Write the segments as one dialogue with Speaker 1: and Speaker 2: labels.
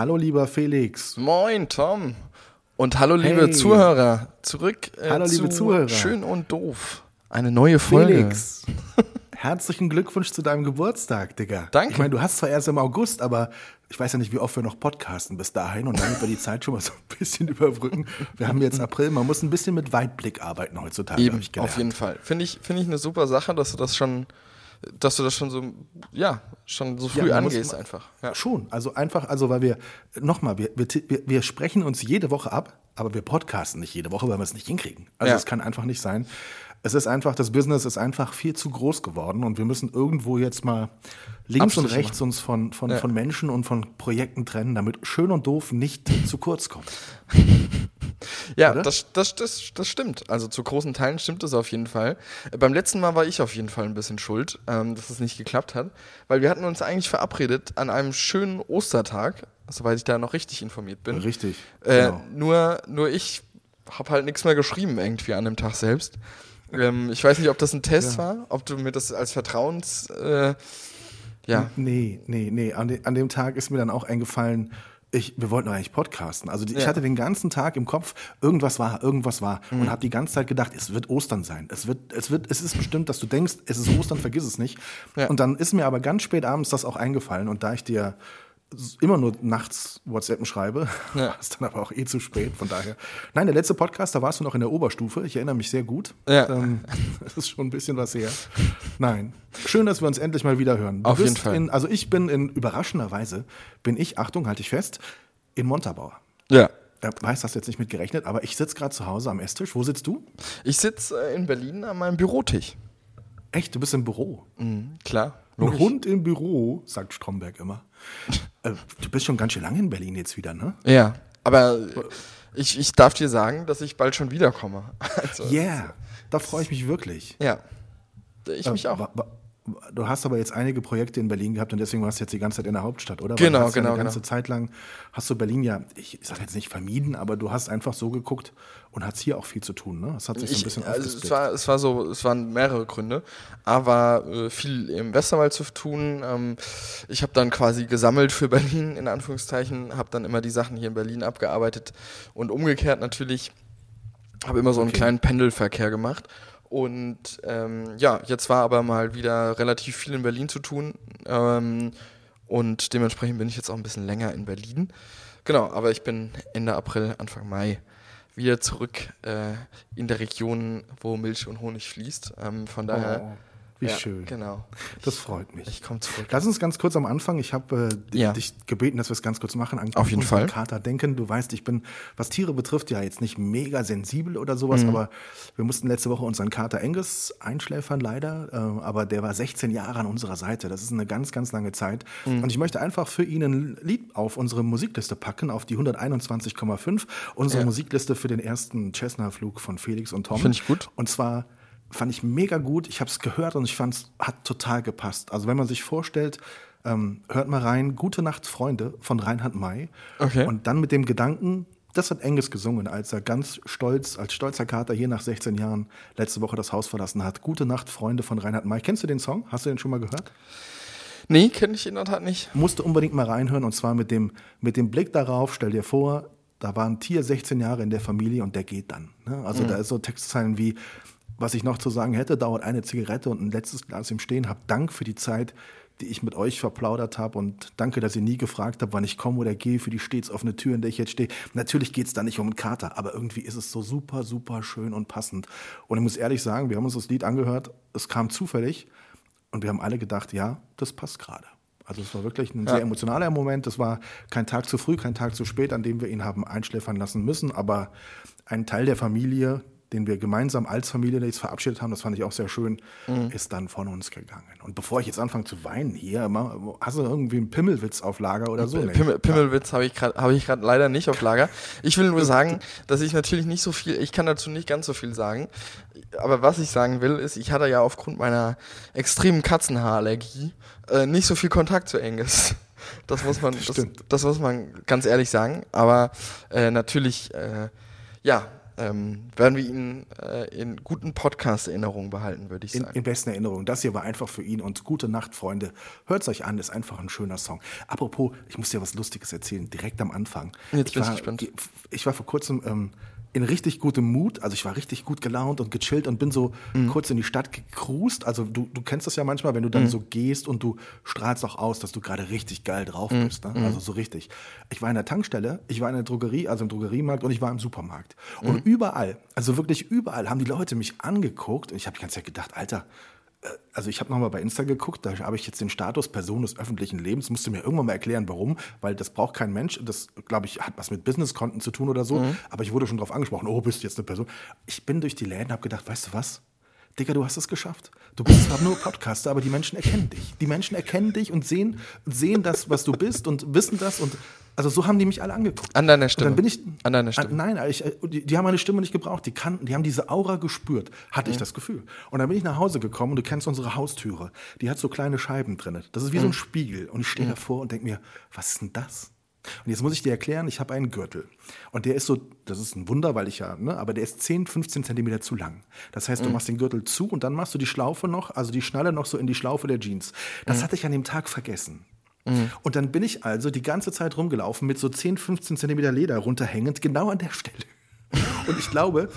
Speaker 1: Hallo lieber Felix.
Speaker 2: Moin Tom. Und hallo liebe
Speaker 1: Hey.
Speaker 2: Zuhörer. Zurück äh,
Speaker 1: Hallo, liebe
Speaker 2: zu
Speaker 1: Zuhörer.
Speaker 2: Schön und doof. Eine neue Folge.
Speaker 1: Felix. Herzlichen Glückwunsch zu deinem Geburtstag, Digga.
Speaker 2: Danke.
Speaker 1: Ich meine, du hast zwar erst im August, aber ich weiß ja nicht, wie oft wir noch podcasten bis dahin und damit wir die Zeit schon mal so ein bisschen überbrücken. Wir haben jetzt April, man muss ein bisschen mit Weitblick arbeiten heutzutage,
Speaker 2: Eben,
Speaker 1: habe ich gelernt.
Speaker 2: auf jeden Fall. Finde ich, finde ich eine super Sache, dass du das schon, dass du das schon so, ja, schon so früh
Speaker 1: man muss
Speaker 2: angehst
Speaker 1: mal-
Speaker 2: einfach. Ja.
Speaker 1: Schon, also einfach, also weil wir, nochmal, wir, wir, wir, sprechen uns jede Woche ab, aber wir podcasten nicht jede Woche, weil wir es nicht hinkriegen. Also
Speaker 2: Ja.
Speaker 1: es kann einfach nicht sein. Es ist einfach, das Business ist einfach viel zu groß geworden und wir müssen irgendwo jetzt mal links und
Speaker 2: Abstriche
Speaker 1: rechts uns von, von,
Speaker 2: Ja.
Speaker 1: von Menschen und von Projekten trennen, damit schön und doof nicht zu kurz kommt.
Speaker 2: Ja,
Speaker 1: Oder?
Speaker 2: das, das, das, das stimmt. Also zu großen Teilen stimmt es auf jeden Fall. Beim letzten Mal war ich auf jeden Fall ein bisschen schuld, ähm, dass es nicht geklappt hat, weil wir hatten uns eigentlich verabredet an einem schönen Ostertag, soweit ich da noch richtig informiert bin.
Speaker 1: Richtig.
Speaker 2: Äh,
Speaker 1: genau.
Speaker 2: nur, nur ich habe halt nichts mehr geschrieben irgendwie an dem Tag selbst. Ähm, ich weiß nicht, ob das ein Test war, ob du mir das als Vertrauens... Äh, ja,
Speaker 1: Nee, nee, nee. An, de, an dem Tag ist mir dann auch eingefallen, ich, wir wollten doch eigentlich podcasten. Also die, ich
Speaker 2: Ja.
Speaker 1: hatte den ganzen Tag im Kopf, irgendwas war, irgendwas war. Und habe die ganze Zeit gedacht, es wird Ostern sein. Es wird, es wird, es ist bestimmt, dass du denkst, es ist Ostern, vergiss es nicht.
Speaker 2: Ja.
Speaker 1: Und dann ist mir aber ganz spät abends das auch eingefallen. Und da ich dir immer nur nachts WhatsAppen schreibe,
Speaker 2: Ja.
Speaker 1: war es dann aber auch eh zu spät. Von daher. Nein, der letzte Podcast, da warst du noch in der Oberstufe. Ich erinnere mich sehr gut.
Speaker 2: Ja.
Speaker 1: Ähm, das ist schon ein bisschen was her. Nein. Schön, dass wir uns endlich mal wieder hören. Du
Speaker 2: Auf jeden Fall.
Speaker 1: In, also ich bin in überraschenderweise, bin ich, Achtung, halte ich fest, in Montabaur.
Speaker 2: ja.
Speaker 1: Da weiß das jetzt nicht mit gerechnet, aber ich sitze gerade zu Hause am Esstisch. Wo sitzt du?
Speaker 2: Ich sitze äh, in Berlin an meinem Bürotisch.
Speaker 1: Echt, du bist im Büro.
Speaker 2: Mhm, klar.
Speaker 1: Ein. Hund im Büro, sagt Stromberg immer. äh, du bist schon ganz schön lange in Berlin jetzt wieder, ne?
Speaker 2: Ja, aber ich, ich darf dir sagen, dass ich bald schon wiederkomme. Also,
Speaker 1: Yeah, da freue ich mich wirklich.
Speaker 2: Ja. Ich mich
Speaker 1: Äh,
Speaker 2: auch.
Speaker 1: Du hast aber jetzt einige Projekte in Berlin gehabt und deswegen warst du jetzt die ganze Zeit in der Hauptstadt, oder? Weil
Speaker 2: Genau,
Speaker 1: hast ja
Speaker 2: genau,
Speaker 1: Eine ganze
Speaker 2: genau.
Speaker 1: Zeit lang hast du Berlin ja, ich sage jetzt nicht vermieden, aber du hast einfach so geguckt und hast hier auch viel zu tun, ne? Das hat sich so ein
Speaker 2: Ich,
Speaker 1: bisschen
Speaker 2: also es, war, es war so, es waren mehrere Gründe, aber äh, viel im Westerwald zu tun. Ähm, ich habe dann quasi gesammelt für Berlin, in Anführungszeichen, habe dann immer die Sachen hier in Berlin abgearbeitet und umgekehrt natürlich, habe immer so einen
Speaker 1: Okay.
Speaker 2: kleinen Pendelverkehr gemacht. Und ähm, ja, jetzt war aber mal wieder relativ viel in Berlin zu tun. Ähm, und dementsprechend bin ich jetzt auch ein bisschen länger in Berlin. Genau, aber ich bin Ende April, Anfang Mai wieder zurück äh, in der Region, wo Milch und Honig fließt. Ähm, von daher.
Speaker 1: Oh, wie
Speaker 2: ja,
Speaker 1: schön.
Speaker 2: Genau.
Speaker 1: Das freut mich.
Speaker 2: Ich komme zurück.
Speaker 1: Lass uns ganz kurz am Anfang, ich habe äh,
Speaker 2: Ja.
Speaker 1: dich gebeten, dass wir es ganz kurz machen, an
Speaker 2: Auf jeden Fall.
Speaker 1: Kater denken. Du weißt, ich bin, was Tiere betrifft, ja jetzt nicht mega sensibel oder sowas,
Speaker 2: Mhm.
Speaker 1: aber wir mussten letzte Woche unseren Kater Angus einschläfern, leider. Äh, aber der war 16 Jahre an unserer Seite. Das ist eine ganz, ganz lange Zeit.
Speaker 2: Mhm.
Speaker 1: Und ich möchte einfach für ihn ein Lied auf unsere Musikliste packen, auf die 121,5. Unsere
Speaker 2: Ja.
Speaker 1: Musikliste für den ersten Cessna-Flug von Felix und Tom.
Speaker 2: Finde ich gut.
Speaker 1: Und zwar fand ich mega gut. Ich habe es gehört und ich fand es hat total gepasst. Also wenn man sich vorstellt, ähm, hört mal rein, Gute Nacht, Freunde von Reinhard May.
Speaker 2: Okay.
Speaker 1: Und dann mit dem Gedanken, das hat Angus gesungen, als er ganz stolz, als stolzer Kater hier nach 16 Jahren letzte Woche das Haus verlassen hat. Gute Nacht, Freunde von Reinhard May. Kennst du den Song? Hast du den schon mal gehört?
Speaker 2: Nee, kenne ich in der Tat nicht.
Speaker 1: Musst du unbedingt mal reinhören und zwar mit dem, mit dem Blick darauf, stell dir vor, da war ein Tier 16 Jahre in der Familie und der geht dann. Ne? Also da ist so Textzeilen wie, was ich noch zu sagen hätte, dauert eine Zigarette und ein letztes Glas im Stehen. Hab Dank für die Zeit, die ich mit euch verplaudert habe und danke, dass ihr nie gefragt habt, wann ich komme oder gehe für die stets offene Tür, in der ich jetzt stehe. Natürlich geht es da nicht um einen Kater, aber irgendwie ist es so super, super schön und passend. Und ich muss ehrlich sagen, wir haben uns das Lied angehört, es kam zufällig und wir haben alle gedacht, ja, das passt gerade. Also es war wirklich ein sehr emotionaler Moment. Es war kein Tag zu früh, kein Tag zu spät, an dem wir ihn haben einschläfern lassen müssen. Aber ein Teil der Familie, den wir gemeinsam als Familie jetzt verabschiedet haben, das fand ich auch sehr schön,
Speaker 2: Mhm.
Speaker 1: ist dann von uns gegangen. Und bevor ich jetzt anfange zu weinen hier, hast du irgendwie einen Pimmelwitz auf Lager oder so?
Speaker 2: Pimmel, Pimmelwitz habe ich gerade ich gerade leider nicht auf Lager. Ich will nur sagen, dass ich natürlich nicht so viel, ich kann dazu nicht ganz so viel sagen. Aber was ich sagen will, ist, ich hatte ja aufgrund meiner extremen Katzenhaarallergie äh, nicht so viel Kontakt zu Angus. Das muss man, das, das muss man ganz ehrlich sagen. Aber äh, natürlich, äh, ja, ähm, werden wir ihn äh, in guten Podcast-Erinnerungen behalten, würde ich
Speaker 1: In,
Speaker 2: sagen.
Speaker 1: in besten Erinnerungen. Das hier war einfach für ihn und gute Nacht, Freunde. Hört's euch an, ist einfach ein schöner Song. Apropos, ich muss dir was Lustiges erzählen, direkt am Anfang.
Speaker 2: Jetzt
Speaker 1: ich
Speaker 2: bin ich
Speaker 1: war,
Speaker 2: gespannt.
Speaker 1: Ich war vor kurzem ähm, in richtig gutem Mut, also ich war richtig gut gelaunt und gechillt und bin so
Speaker 2: Mhm.
Speaker 1: kurz in die Stadt gecruised. Also du, du kennst das ja manchmal, wenn du
Speaker 2: Mhm.
Speaker 1: dann so gehst und du strahlst auch aus, dass du gerade richtig geil drauf
Speaker 2: Mhm.
Speaker 1: bist. Ne? Also so richtig. Ich war in der Tankstelle, ich war in der Drogerie, also im Drogeriemarkt und ich war im Supermarkt.
Speaker 2: Mhm.
Speaker 1: Und überall, also wirklich überall, haben die Leute mich angeguckt und ich habe die ganze Zeit gedacht, Alter, also ich habe nochmal bei Insta geguckt, da habe ich jetzt den Status Person des öffentlichen Lebens, musste mir irgendwann mal erklären, warum, weil das braucht kein Mensch, das glaube ich hat was mit Businesskonten zu tun oder so, aber ich wurde schon darauf angesprochen, oh, bist du jetzt eine Person. Ich bin durch die Läden, habe gedacht, weißt du was? Digga, du hast es geschafft. Du bist zwar nur Podcaster, aber die Menschen erkennen dich. Die Menschen erkennen dich und sehen, sehen das, was du bist und wissen das und also so haben die mich alle angeguckt.
Speaker 2: An deiner
Speaker 1: Und
Speaker 2: Stimme.
Speaker 1: dann bin ich,
Speaker 2: An deiner Stimme.
Speaker 1: nein, ich, die, die haben meine Stimme nicht gebraucht. Die kannten, die haben diese Aura gespürt, hatte ich das Gefühl. Und dann bin ich nach Hause gekommen und du kennst unsere Haustüre. Die hat so kleine Scheiben drin. Das ist wie so ein Spiegel. Und ich stehe davor und denke mir, was ist denn das? Und jetzt muss ich dir erklären, ich habe einen Gürtel. Und der ist so, das ist ein Wunder, weil ich ja, ne, aber der ist 10, 15 Zentimeter zu lang. Das heißt, du machst den Gürtel zu und dann machst du die Schlaufe noch, also die Schnalle noch so in die Schlaufe der Jeans. Das hatte ich an dem Tag vergessen. Und dann bin ich also die ganze Zeit rumgelaufen mit so 10, 15 Zentimeter Leder runterhängend, genau an der Stelle. Und ich glaube,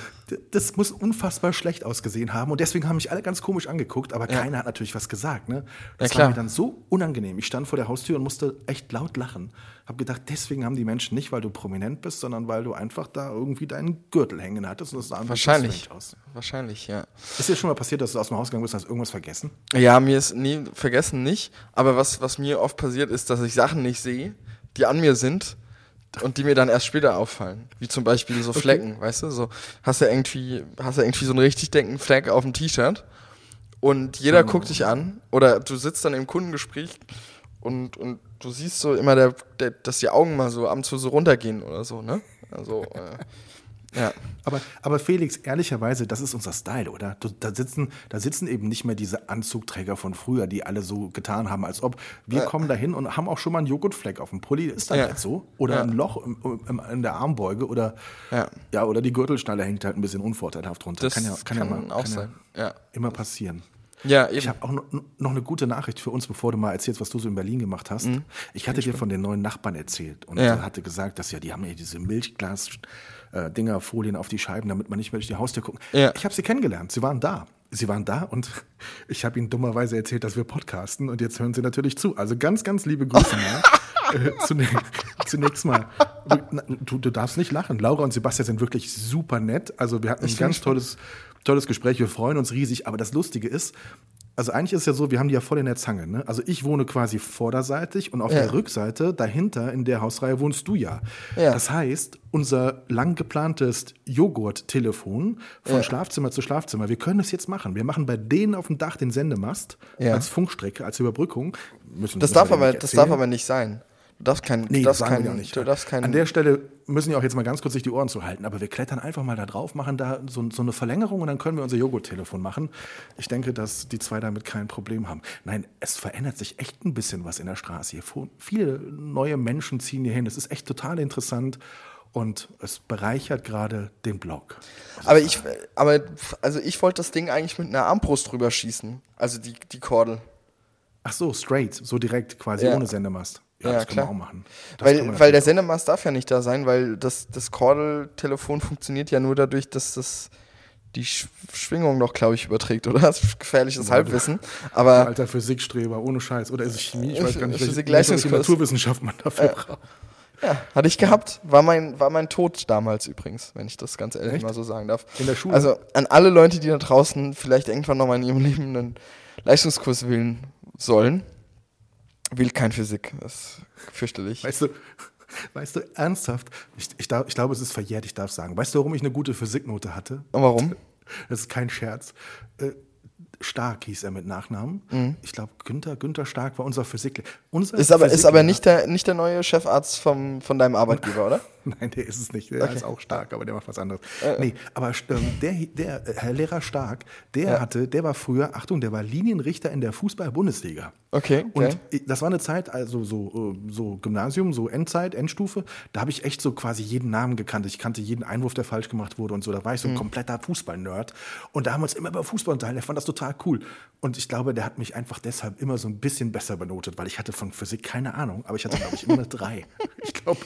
Speaker 1: das muss unfassbar schlecht ausgesehen haben. Und deswegen haben mich alle ganz komisch angeguckt, aber keiner hat natürlich was gesagt. Ne? Das
Speaker 2: klar.
Speaker 1: war mir dann so unangenehm. Ich stand vor der Haustür und musste echt laut lachen. Hab gedacht, deswegen haben die Menschen nicht, weil du prominent bist, sondern weil du einfach da irgendwie deinen Gürtel hängen hattest. Und das sah
Speaker 2: Wahrscheinlich.
Speaker 1: aus.
Speaker 2: Wahrscheinlich, ja.
Speaker 1: Ist dir schon mal passiert, dass du aus dem Haus gegangen bist und hast irgendwas vergessen?
Speaker 2: Ja, mir ist nie vergessen nicht. Aber was, was mir oft passiert, ist, dass ich Sachen nicht sehe, die an mir sind und die mir dann erst später auffallen. Wie zum Beispiel so Flecken, weißt du? So hast du irgendwie, hast du irgendwie so einen richtig dicken Fleck auf dem T-Shirt und jeder guckt dich an oder du sitzt dann im Kundengespräch und, und du siehst so immer, der, der, dass die Augen mal so ab und zu so runtergehen oder so, ne? Also, äh, ja.
Speaker 1: Aber, aber Felix, ehrlicherweise, das ist unser Style, oder? Da, sitzen, da sitzen eben nicht mehr diese Anzugträger von früher, die alle so getan haben, als ob wir kommen da hin und haben auch schon mal einen Joghurtfleck auf dem Pulli. Ist das
Speaker 2: Ja.
Speaker 1: jetzt so? Oder
Speaker 2: Ja.
Speaker 1: ein Loch im, im, in der Armbeuge oder,
Speaker 2: Ja.
Speaker 1: ja, oder die Gürtelschnalle hängt halt ein bisschen unvorteilhaft runter.
Speaker 2: Das
Speaker 1: kann ja, kann ja mal,
Speaker 2: auch
Speaker 1: kann ja
Speaker 2: sein. Ja.
Speaker 1: immer passieren.
Speaker 2: Ja, eben.
Speaker 1: Ich habe auch noch, eine gute Nachricht für uns, bevor du mal erzählst, was du so in Berlin gemacht hast. Ich hatte dir von den neuen Nachbarn erzählt und
Speaker 2: Mhm. Ja.
Speaker 1: hatte gesagt, dass ja, die haben ja diese Milchglas äh, Dinger, Folien auf die Scheiben, damit man nicht mehr durch die Haustür gucken.
Speaker 2: Ja.
Speaker 1: Ich habe sie kennengelernt. Sie waren da. Sie waren da und ich habe ihnen dummerweise erzählt, dass wir podcasten und jetzt hören sie natürlich zu. Also ganz, ganz liebe Grüße mal. äh, zune zunächst mal, du, du darfst nicht lachen. Laura und Sebastian sind wirklich super nett. Also wir hatten ein ganz tolles, tolles Gespräch. Wir freuen uns riesig. Aber das Lustige ist, also eigentlich ist es ja so, wir haben die ja voll in der Zange. Ne? Also ich wohne quasi vorderseitig und auf
Speaker 2: Ja.
Speaker 1: der Rückseite, dahinter in der Hausreihe, wohnst du ja.
Speaker 2: Ja.
Speaker 1: Das heißt, unser lang geplantes Joghurt-Telefon von
Speaker 2: Ja.
Speaker 1: Schlafzimmer zu Schlafzimmer, wir können es jetzt machen. Wir machen bei denen auf dem Dach den Sendemast als Funkstrecke, als Überbrückung. Müssen,
Speaker 2: Das
Speaker 1: müssen
Speaker 2: darf aber, das darf aber nicht sein. Darfst kein,
Speaker 1: Nee, das sagen
Speaker 2: kein,
Speaker 1: wir auch nicht.
Speaker 2: darfst kein,
Speaker 1: An der Stelle müssen wir auch jetzt mal ganz kurz sich die Ohren zu halten, aber wir klettern einfach mal da drauf, machen da so, so eine Verlängerung und dann können wir unser Joghurt-Telefon machen. Ich denke, dass die zwei damit kein Problem haben. Nein, es verändert sich echt ein bisschen was in der Straße hier. Viele neue Menschen ziehen hier hin. Das ist echt total interessant und es bereichert gerade den Blog.
Speaker 2: aber ich, aber, also ich wollte das Ding eigentlich mit einer Armbrust drüber schießen. Also die, die Kordel.
Speaker 1: Ach so, straight, so direkt quasi
Speaker 2: Ja.
Speaker 1: ohne Sendemast. Ja,
Speaker 2: Ja,
Speaker 1: das können wir
Speaker 2: klar.
Speaker 1: auch machen. Das
Speaker 2: Weil, weil der. Sendemast darf ja nicht da sein, weil das, das Kordeltelefon funktioniert ja nur dadurch, dass das die Sch Schwingung noch, glaube ich, überträgt, oder? Das ist gefährliches Halbwissen. Aber
Speaker 1: Alter Physikstreber, ohne Scheiß. Oder ist es Chemie? Ich weiß gar nicht, welche,
Speaker 2: Physik-
Speaker 1: welche
Speaker 2: Leistungskurs.
Speaker 1: Naturwissenschaft man dafür braucht.
Speaker 2: ja, hatte ich gehabt. War mein, war mein Tod damals übrigens, wenn ich das ganz ehrlich
Speaker 1: Echt?
Speaker 2: mal so sagen darf.
Speaker 1: In der Schule?
Speaker 2: Also an alle Leute, die da draußen vielleicht irgendwann nochmal in ihrem Leben einen Leistungskurs wählen sollen, wählt kein Physik. Das ist fürchterlich.
Speaker 1: Weißt du, Weißt du, ernsthaft, ich, ich, darf, ich glaube, es ist verjährt, ich darf sagen. Weißt du, warum ich eine gute Physiknote hatte?
Speaker 2: Und warum?
Speaker 1: Das ist kein Scherz. Äh, Stark hieß er mit Nachnamen. Ich glaube, Günther, Günther Stark war unser Physiklehrer. Unser
Speaker 2: Mhm. Ist aber, ist aber
Speaker 1: Physiklehrer-
Speaker 2: nicht, der, nicht der neue Chefarzt vom, von deinem Arbeitgeber, oder?
Speaker 1: Nein, der ist es nicht. Der ist auch stark, aber der macht was anderes.
Speaker 2: Äh,
Speaker 1: nee, aber ähm, der, der äh, Herr Lehrer Stark, der hatte, der war früher, Achtung, der war Linienrichter in der Fußball-Bundesliga.
Speaker 2: Okay,
Speaker 1: Und
Speaker 2: okay.
Speaker 1: ich- das war eine Zeit, also so, äh, so Gymnasium, so Endzeit, Endstufe, da habe ich echt so quasi jeden Namen gekannt. Ich kannte jeden Einwurf, der falsch gemacht wurde und so. Da war ich so ein kompletter Fußball-Nerd. Und da haben wir uns immer über Fußball unterhalten. Der fand das total cool. Und ich glaube, der hat mich einfach deshalb immer so ein bisschen besser benotet, weil ich hatte von Physik keine Ahnung, aber ich hatte, glaube ich, immer eine drei. Ich glaube,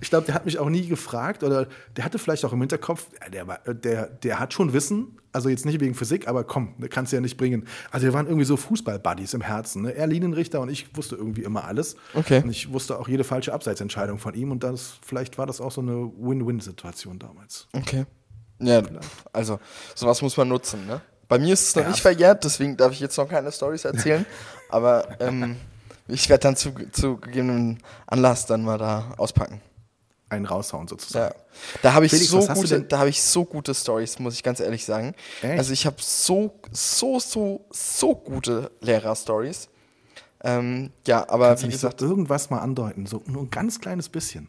Speaker 1: ich glaub, der hat mich auch nie gefragt oder der hatte vielleicht auch im Hinterkopf, der, der, der hat schon Wissen, also jetzt nicht wegen Physik, aber komm, das kannst du ja nicht bringen. Also wir waren irgendwie so Fußball-Buddies im Herzen. Ne? Er Linienrichter und ich wusste irgendwie immer alles.
Speaker 2: Okay.
Speaker 1: Und ich wusste auch jede falsche Abseitsentscheidung von ihm und das, vielleicht war das auch so eine Win-Win-Situation damals.
Speaker 2: Okay. Ja, also sowas muss man nutzen, ne? Bei mir ist es noch
Speaker 1: Ja.
Speaker 2: nicht verjährt, deswegen darf ich jetzt noch keine Stories erzählen. aber ähm, ich werde dann zu, zu gegebenem Anlass dann mal da auspacken.
Speaker 1: Einen raushauen sozusagen.
Speaker 2: Ja. Da habe ich
Speaker 1: Felix,
Speaker 2: so gute, da habe ich so gute Stories, muss ich ganz ehrlich sagen.
Speaker 1: Echt?
Speaker 2: Also ich habe so, so, so, so gute Lehrer-Stories. Ähm, ja, aber
Speaker 1: Kannst du
Speaker 2: wie
Speaker 1: nicht so
Speaker 2: gesagt,
Speaker 1: irgendwas mal andeuten? So nur ein ganz kleines bisschen.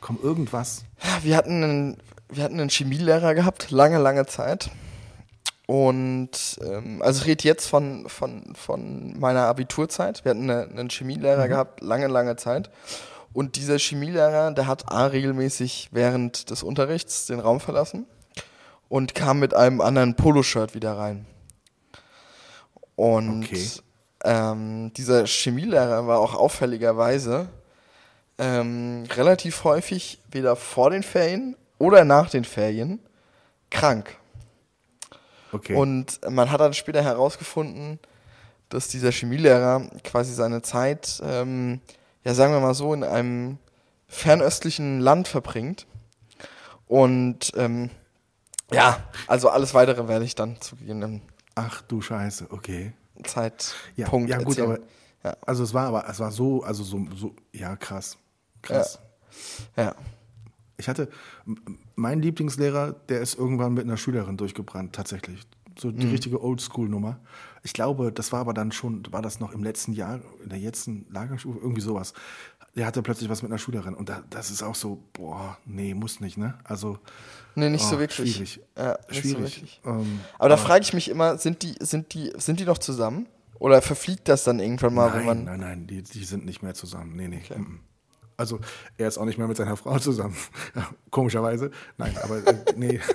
Speaker 1: Komm, irgendwas.
Speaker 2: wir hatten einen, wir hatten einen Chemielehrer gehabt, lange, lange Zeit. Und ähm, also ich rede jetzt von, von, von meiner Abiturzeit. Wir hatten eine, einen Chemielehrer gehabt, lange, lange Zeit. Und dieser Chemielehrer, der hat A regelmäßig während des Unterrichts den Raum verlassen und kam mit einem anderen Poloshirt wieder rein. Und
Speaker 1: Okay.
Speaker 2: ähm, dieser Chemielehrer war auch auffälligerweise ähm, relativ häufig weder vor den Ferien oder nach den Ferien krank.
Speaker 1: Okay.
Speaker 2: Und man hat dann später herausgefunden, dass dieser Chemielehrer quasi seine Zeit, ähm, ja sagen wir mal so, in einem fernöstlichen Land verbringt. Und ähm, ja, also alles weitere werde ich dann zu gegebenen
Speaker 1: Ach du Scheiße, okay. Ja,
Speaker 2: Zeitpunkt
Speaker 1: ja gut,
Speaker 2: erzählen.
Speaker 1: aber
Speaker 2: Ja.
Speaker 1: also es war aber es war so, also so, so ja krass, krass.
Speaker 2: ja.
Speaker 1: Ich hatte mein Lieblingslehrer, der ist irgendwann mit einer Schülerin durchgebrannt, tatsächlich. So die richtige Oldschool-Nummer. Ich glaube, das war aber dann schon, war das noch im letzten Jahr, in der letzten Lagerstufe, irgendwie sowas. Der hatte plötzlich was mit einer Schülerin und da, das ist auch so, boah, nee, muss nicht, ne? Also.
Speaker 2: Nee, nicht so
Speaker 1: oh,
Speaker 2: wirklich.
Speaker 1: Schwierig.
Speaker 2: Ja, nicht so
Speaker 1: schwierig.
Speaker 2: wirklich.
Speaker 1: Ähm,
Speaker 2: Aber da frage ich mich immer, sind die, sind die, sind die noch zusammen? Oder verfliegt das dann irgendwann mal, wenn
Speaker 1: Nein,
Speaker 2: man.
Speaker 1: nein, nein, die, die sind nicht mehr zusammen. Nee, nee. mm. Also er ist auch nicht mehr mit seiner Frau zusammen. Komischerweise. Nein, aber äh, nee.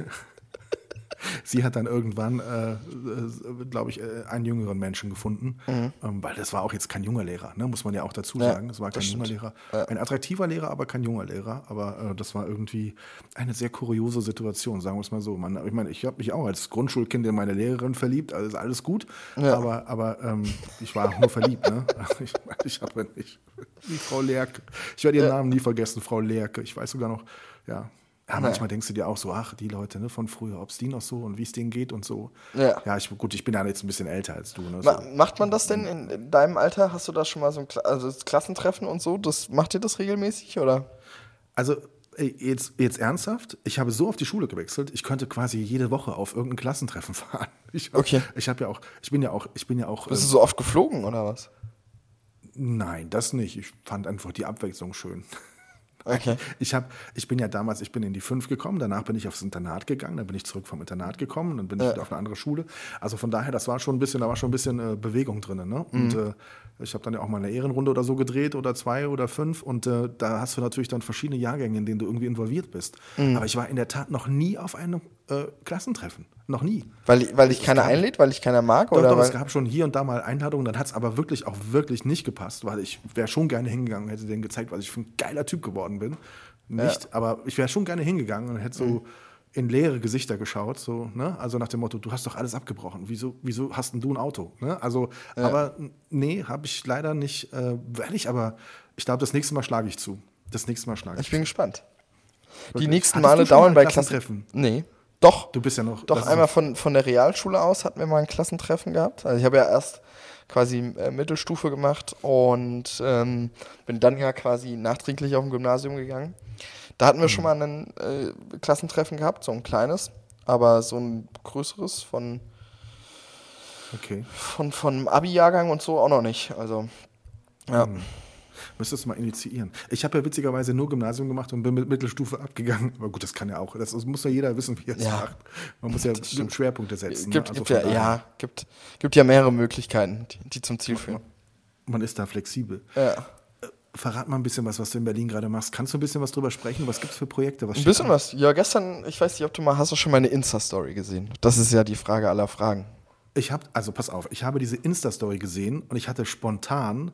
Speaker 1: Sie hat dann irgendwann, äh, äh, glaube ich, äh, einen jüngeren Menschen gefunden, ähm, weil das war auch jetzt kein junger Lehrer, ne? muss man ja auch dazu
Speaker 2: Mhm. Ja,
Speaker 1: sagen. Es war kein junger. Lehrer, ein attraktiver Lehrer, aber kein junger Lehrer. Aber äh, das war irgendwie eine sehr kuriose Situation, sagen wir es mal so. Man, ich meine, ich habe mich auch als Grundschulkind in meine Lehrerin verliebt, also alles gut,
Speaker 2: Ja.
Speaker 1: aber, aber ähm, ich war auch nur verliebt. Ne? Ich, ich habe nicht, die Frau Lerke, ich werde ihren Namen nie vergessen, Frau Lerke. Ich weiß sogar noch, ja. Ja, manchmal denkst du dir auch so, ach, die Leute ne, von früher, ob es die noch so und wie es denen geht und so.
Speaker 2: Ja.
Speaker 1: ja ich, gut, ich bin ja jetzt ein bisschen älter als du. Ne, so.
Speaker 2: macht man das denn in, in deinem Alter? Hast du da schon mal so ein Kla also Klassentreffen und so? Das, macht ihr das regelmäßig oder?
Speaker 1: Also jetzt, jetzt ernsthaft, ich habe so auf die Schule gewechselt, ich könnte quasi jede Woche auf irgendein Klassentreffen fahren. Ich, hab-
Speaker 2: Okay.
Speaker 1: Ich habe ja auch, ich bin ja auch, ich bin ja auch.
Speaker 2: Bist
Speaker 1: äh,
Speaker 2: du so oft geflogen oder was?
Speaker 1: nein, das nicht. Ich fand einfach die Abwechslung schön.
Speaker 2: Okay.
Speaker 1: Ich, hab, ich bin ja damals, ich bin in die fünf gekommen, danach bin ich aufs Internat gegangen, dann bin ich zurück vom Internat gekommen, dann bin ich wieder auf eine andere Schule. Also von daher, das war schon ein bisschen, da war schon ein bisschen äh, Bewegung drin. Ne? Und
Speaker 2: Mhm.
Speaker 1: äh, ich habe dann ja auch mal eine Ehrenrunde oder so gedreht oder zwei oder fünf und äh, da hast du natürlich dann verschiedene Jahrgänge, in denen du irgendwie involviert bist.
Speaker 2: Mhm.
Speaker 1: Aber ich war in der Tat noch nie auf einem äh, Klassentreffen. Noch nie.
Speaker 2: Weil, ich- weil dich keiner einlädt, weil dich keiner mag?
Speaker 1: Doch,
Speaker 2: oder
Speaker 1: doch, es gab schon hier und da mal Einladungen, dann hat es aber wirklich auch wirklich nicht gepasst, weil ich wäre schon gerne hingegangen und hätte denen gezeigt, was ich für ein geiler Typ geworden bin. Nicht, aber ich wäre schon gerne hingegangen und hätte so
Speaker 2: Mhm.
Speaker 1: in leere Gesichter geschaut, so, ne? Also nach dem Motto, du hast doch alles abgebrochen. Wieso, wieso hast denn du ein Auto? Ne? Also, aber n- nee, habe ich leider nicht, äh, werde ich aber, ich glaube, das nächste Mal schlage ich zu. Das nächste Mal schlage ich
Speaker 2: ich bin gespannt. Die nächsten
Speaker 1: Hattest
Speaker 2: Male dauern bei
Speaker 1: Klassentreffen?
Speaker 2: Klassen. Nee. Doch.
Speaker 1: Du bist ja noch.
Speaker 2: Doch, einmal von, von der Realschule aus hatten wir mal ein Klassentreffen gehabt. Also ich habe ja erst quasi äh, Mittelstufe gemacht und ähm, bin dann ja quasi nachträglich auf ein Gymnasium gegangen. Da hatten wir schon mal ein äh, Klassentreffen gehabt, so ein kleines, aber so ein größeres von,
Speaker 1: Okay.
Speaker 2: von, von Abi-Jahrgang und so auch noch nicht. Also, ja.
Speaker 1: Müsstest du mal initiieren. Ich habe ja witzigerweise nur Gymnasium gemacht und bin mit Mittelstufe abgegangen. Aber gut, das kann ja auch. Das, muss ja jeder wissen, wie er es
Speaker 2: Ja.
Speaker 1: macht. Man muss ja Schwerpunkte setzen.
Speaker 2: Gibt,
Speaker 1: ne? Also
Speaker 2: gibt ja, ja, gibt, gibt ja mehrere Möglichkeiten, die, die zum Ziel führen.
Speaker 1: Man ist da flexibel.
Speaker 2: Ja.
Speaker 1: Verrat mal ein bisschen was, was du in Berlin gerade machst. Kannst du ein bisschen was drüber sprechen? Was gibt es für Projekte? Was
Speaker 2: Ein bisschen
Speaker 1: an?
Speaker 2: was. Ja, gestern, ich weiß nicht, ob du mal, hast du schon meine Insta-Story gesehen? Das ist ja die Frage aller Fragen.
Speaker 1: Ich habe, also pass auf, ich habe diese Insta-Story gesehen und ich hatte spontan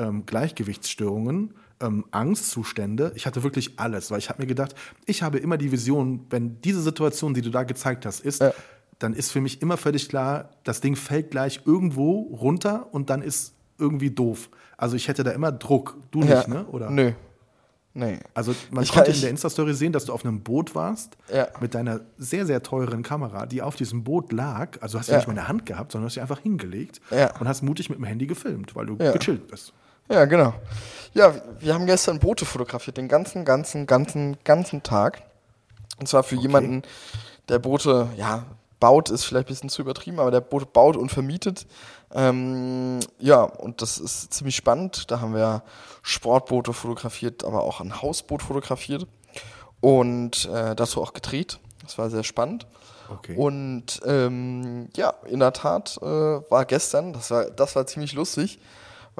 Speaker 1: ähm, Gleichgewichtsstörungen, ähm, Angstzustände. Ich hatte wirklich alles, weil ich habe mir gedacht, ich habe immer die Vision, wenn diese Situation, die du da gezeigt hast, ist,
Speaker 2: Ja.
Speaker 1: dann ist für mich immer völlig klar, das Ding fällt gleich irgendwo runter und dann ist irgendwie doof. Also ich hätte da immer Druck. Du nicht, ne? Oder?
Speaker 2: Nö. Nee.
Speaker 1: Also man
Speaker 2: Ich
Speaker 1: konnte in der Insta-Story sehen, dass du auf einem Boot warst
Speaker 2: Ja.
Speaker 1: mit deiner sehr, sehr teuren Kamera, die auf diesem Boot lag. Also hast du
Speaker 2: Ja.
Speaker 1: nicht mal in der Hand gehabt, sondern hast sie einfach hingelegt
Speaker 2: Ja.
Speaker 1: und hast mutig mit dem Handy gefilmt, weil du
Speaker 2: Ja.
Speaker 1: gechillt bist.
Speaker 2: Ja, genau. Ja, wir- haben gestern Boote fotografiert, den ganzen, ganzen, ganzen, ganzen Tag. Und zwar für jemanden, der Boote, ja, baut, ist vielleicht ein bisschen zu übertrieben, aber der Boote baut und vermietet. Ähm, ja, und das ist ziemlich spannend. Da haben wir Sportboote fotografiert, aber auch ein Hausboot fotografiert und äh, dazu auch gedreht. Das war sehr spannend.
Speaker 1: Okay.
Speaker 2: Und ähm, ja, in der Tat äh, war gestern, das war, das war ziemlich lustig,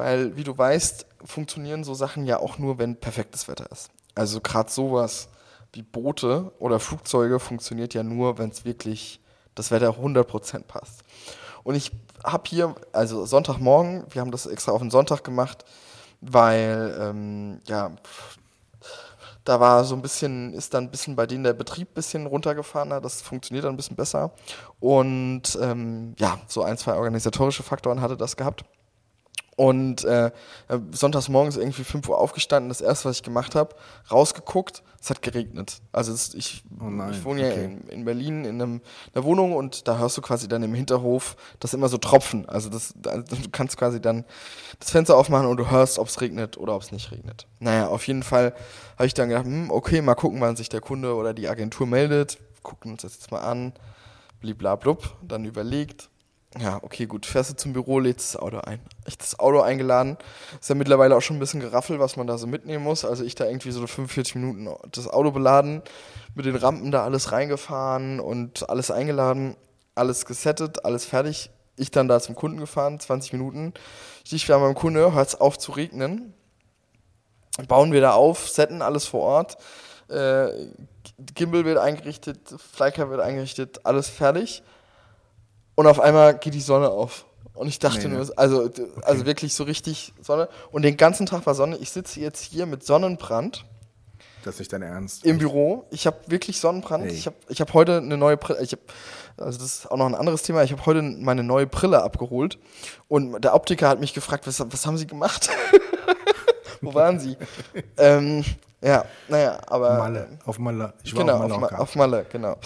Speaker 2: weil, wie du weißt, funktionieren so Sachen ja auch nur, wenn perfektes Wetter ist. Also gerade sowas wie Boote oder Flugzeuge funktioniert ja nur, wenn es wirklich das Wetter 100% passt. Und ich habe hier, also Sonntagmorgen, wir haben das extra auf den Sonntag gemacht, weil, ähm, ja, da war so ein bisschen, ist dann ein bisschen bei denen der Betrieb ein bisschen runtergefahren. Das funktioniert dann ein bisschen besser. Und ähm, ja, so ein, zwei organisatorische Faktoren hatte das gehabt. Und äh, sonntags morgens irgendwie 5 Uhr aufgestanden, das erste, was ich gemacht habe, rausgeguckt, es hat geregnet. Also es, ich,
Speaker 1: Oh nein,
Speaker 2: ich wohne ja
Speaker 1: okay.
Speaker 2: in, in Berlin in, einem, in einer Wohnung und da hörst du quasi dann im Hinterhof das immer so Tropfen. Also das, also du kannst quasi dann das Fenster aufmachen und du hörst, ob es regnet oder ob es nicht regnet. Naja, auf jeden Fall habe ich dann gedacht, hm, okay, mal gucken, wann sich der Kunde oder die Agentur meldet. Gucken uns das jetzt mal an. Bliblablub. Dann überlegt. Ja, okay, gut. Fährst du zum Büro, lädst das Auto ein. Ich das Auto eingeladen. Ist ja mittlerweile auch schon ein bisschen geraffelt, was man da so mitnehmen muss. Also ich da irgendwie so 45 Minuten das Auto beladen, mit den Rampen da alles reingefahren und alles eingeladen, alles gesettet, alles fertig. Ich dann da zum Kunden gefahren, 20 Minuten. Ich war beim Kunde, hört es auf zu regnen. Bauen wir da auf, setten alles vor Ort. Äh, Gimbal wird eingerichtet, Flyker wird eingerichtet, alles fertig. Und auf einmal geht die Sonne auf. Und ich dachte
Speaker 1: Nee, ne?
Speaker 2: nur, also, also wirklich so richtig Sonne. Und den ganzen Tag war Sonne. Ich sitze jetzt hier mit Sonnenbrand
Speaker 1: Das ist nicht dein Ernst.
Speaker 2: im Büro. Ich habe wirklich Sonnenbrand.
Speaker 1: Hey.
Speaker 2: Ich habe ich hab heute eine neue Brille. Ich hab, also das ist auch noch ein anderes Thema. Ich habe heute meine neue Brille abgeholt. Und der Optiker hat mich gefragt, was, was haben Sie gemacht? Wo waren Sie? ähm, ja, naja, aber.
Speaker 1: Malle, auf Malle. Ich war
Speaker 2: Genau,
Speaker 1: auf
Speaker 2: auf,
Speaker 1: Mallorca.
Speaker 2: Ma auf Malle, genau.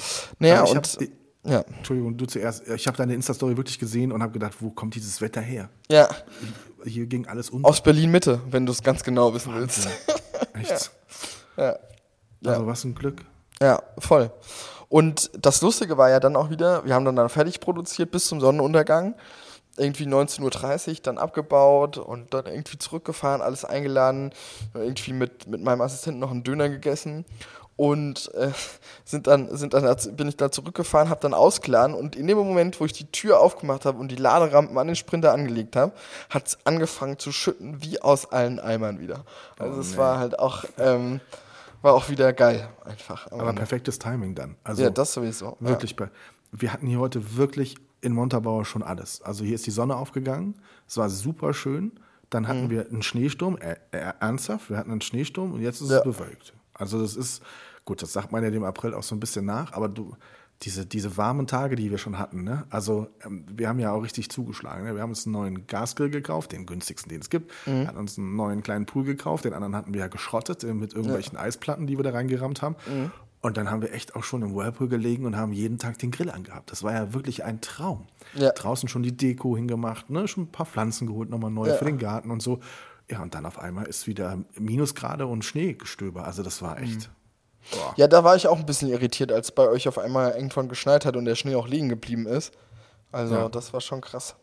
Speaker 2: Naja,
Speaker 1: ich
Speaker 2: und.
Speaker 1: hab-
Speaker 2: ja,
Speaker 1: Entschuldigung, du zuerst. Ich habe deine Insta-Story wirklich gesehen und habe gedacht, wo kommt dieses Wetter her?
Speaker 2: ja,
Speaker 1: Hier ging alles unter.
Speaker 2: aus Berlin Mitte, wenn du es ganz genau wissen willst.
Speaker 1: Echt?
Speaker 2: ja.
Speaker 1: Also was ein Glück.
Speaker 2: Ja, voll. Und das Lustige war ja dann auch wieder, wir haben dann, dann fertig produziert bis zum Sonnenuntergang. Irgendwie 19.30 Uhr dann abgebaut und dann irgendwie zurückgefahren, alles eingeladen, irgendwie mit, mit meinem Assistenten noch einen Döner gegessen und äh, sind dann, sind dann, da- bin ich da zurückgefahren, habe dann ausgeladen und in dem Moment, wo ich die Tür aufgemacht habe und die Laderampen an den Sprinter angelegt habe, hat es angefangen zu schütten wie aus allen Eimern wieder. Also
Speaker 1: Oh,
Speaker 2: es
Speaker 1: nee.
Speaker 2: war halt auch, ähm, war auch wieder geil einfach.
Speaker 1: Aber
Speaker 2: Ende.
Speaker 1: perfektes Timing dann. Also
Speaker 2: Ja, das sowieso.
Speaker 1: wirklich. bei- Wir hatten hier heute wirklich in Montabaur schon alles. Also hier ist die Sonne aufgegangen. Es war super schön. Dann
Speaker 2: Mhm.
Speaker 1: hatten wir einen Schneesturm. Äh, äh, ernsthaft, wir hatten einen Schneesturm und jetzt ist
Speaker 2: Ja.
Speaker 1: es bewölkt. Also das ist, gut, das sagt man ja dem April auch so ein bisschen nach, aber du, diese, diese warmen Tage, die wir schon hatten, ne? also ähm, wir haben ja auch richtig zugeschlagen. Ne? Wir haben uns einen neuen Gasgrill gekauft, den günstigsten, den es gibt.
Speaker 2: Mhm.
Speaker 1: Wir hatten uns einen neuen kleinen Pool gekauft, den anderen hatten wir ja geschrottet äh, mit irgendwelchen Eisplatten, die wir da reingerammt haben.
Speaker 2: Mhm.
Speaker 1: Und dann haben wir echt auch schon im Whirlpool gelegen und haben jeden Tag den Grill angehabt. Das war ja wirklich ein Traum.
Speaker 2: Ja.
Speaker 1: Draußen schon die Deko hingemacht, ne? schon ein paar Pflanzen geholt, nochmal neu
Speaker 2: Ja.
Speaker 1: für den Garten und so. Ja, und dann auf einmal ist wieder Minusgrade und Schneegestöber. Also das war echt. Boah.
Speaker 2: Ja, da war ich auch ein bisschen irritiert, als bei euch auf einmal irgendwann geschneit hat und der Schnee auch liegen geblieben ist. Also,
Speaker 1: Ja.
Speaker 2: das war schon krass.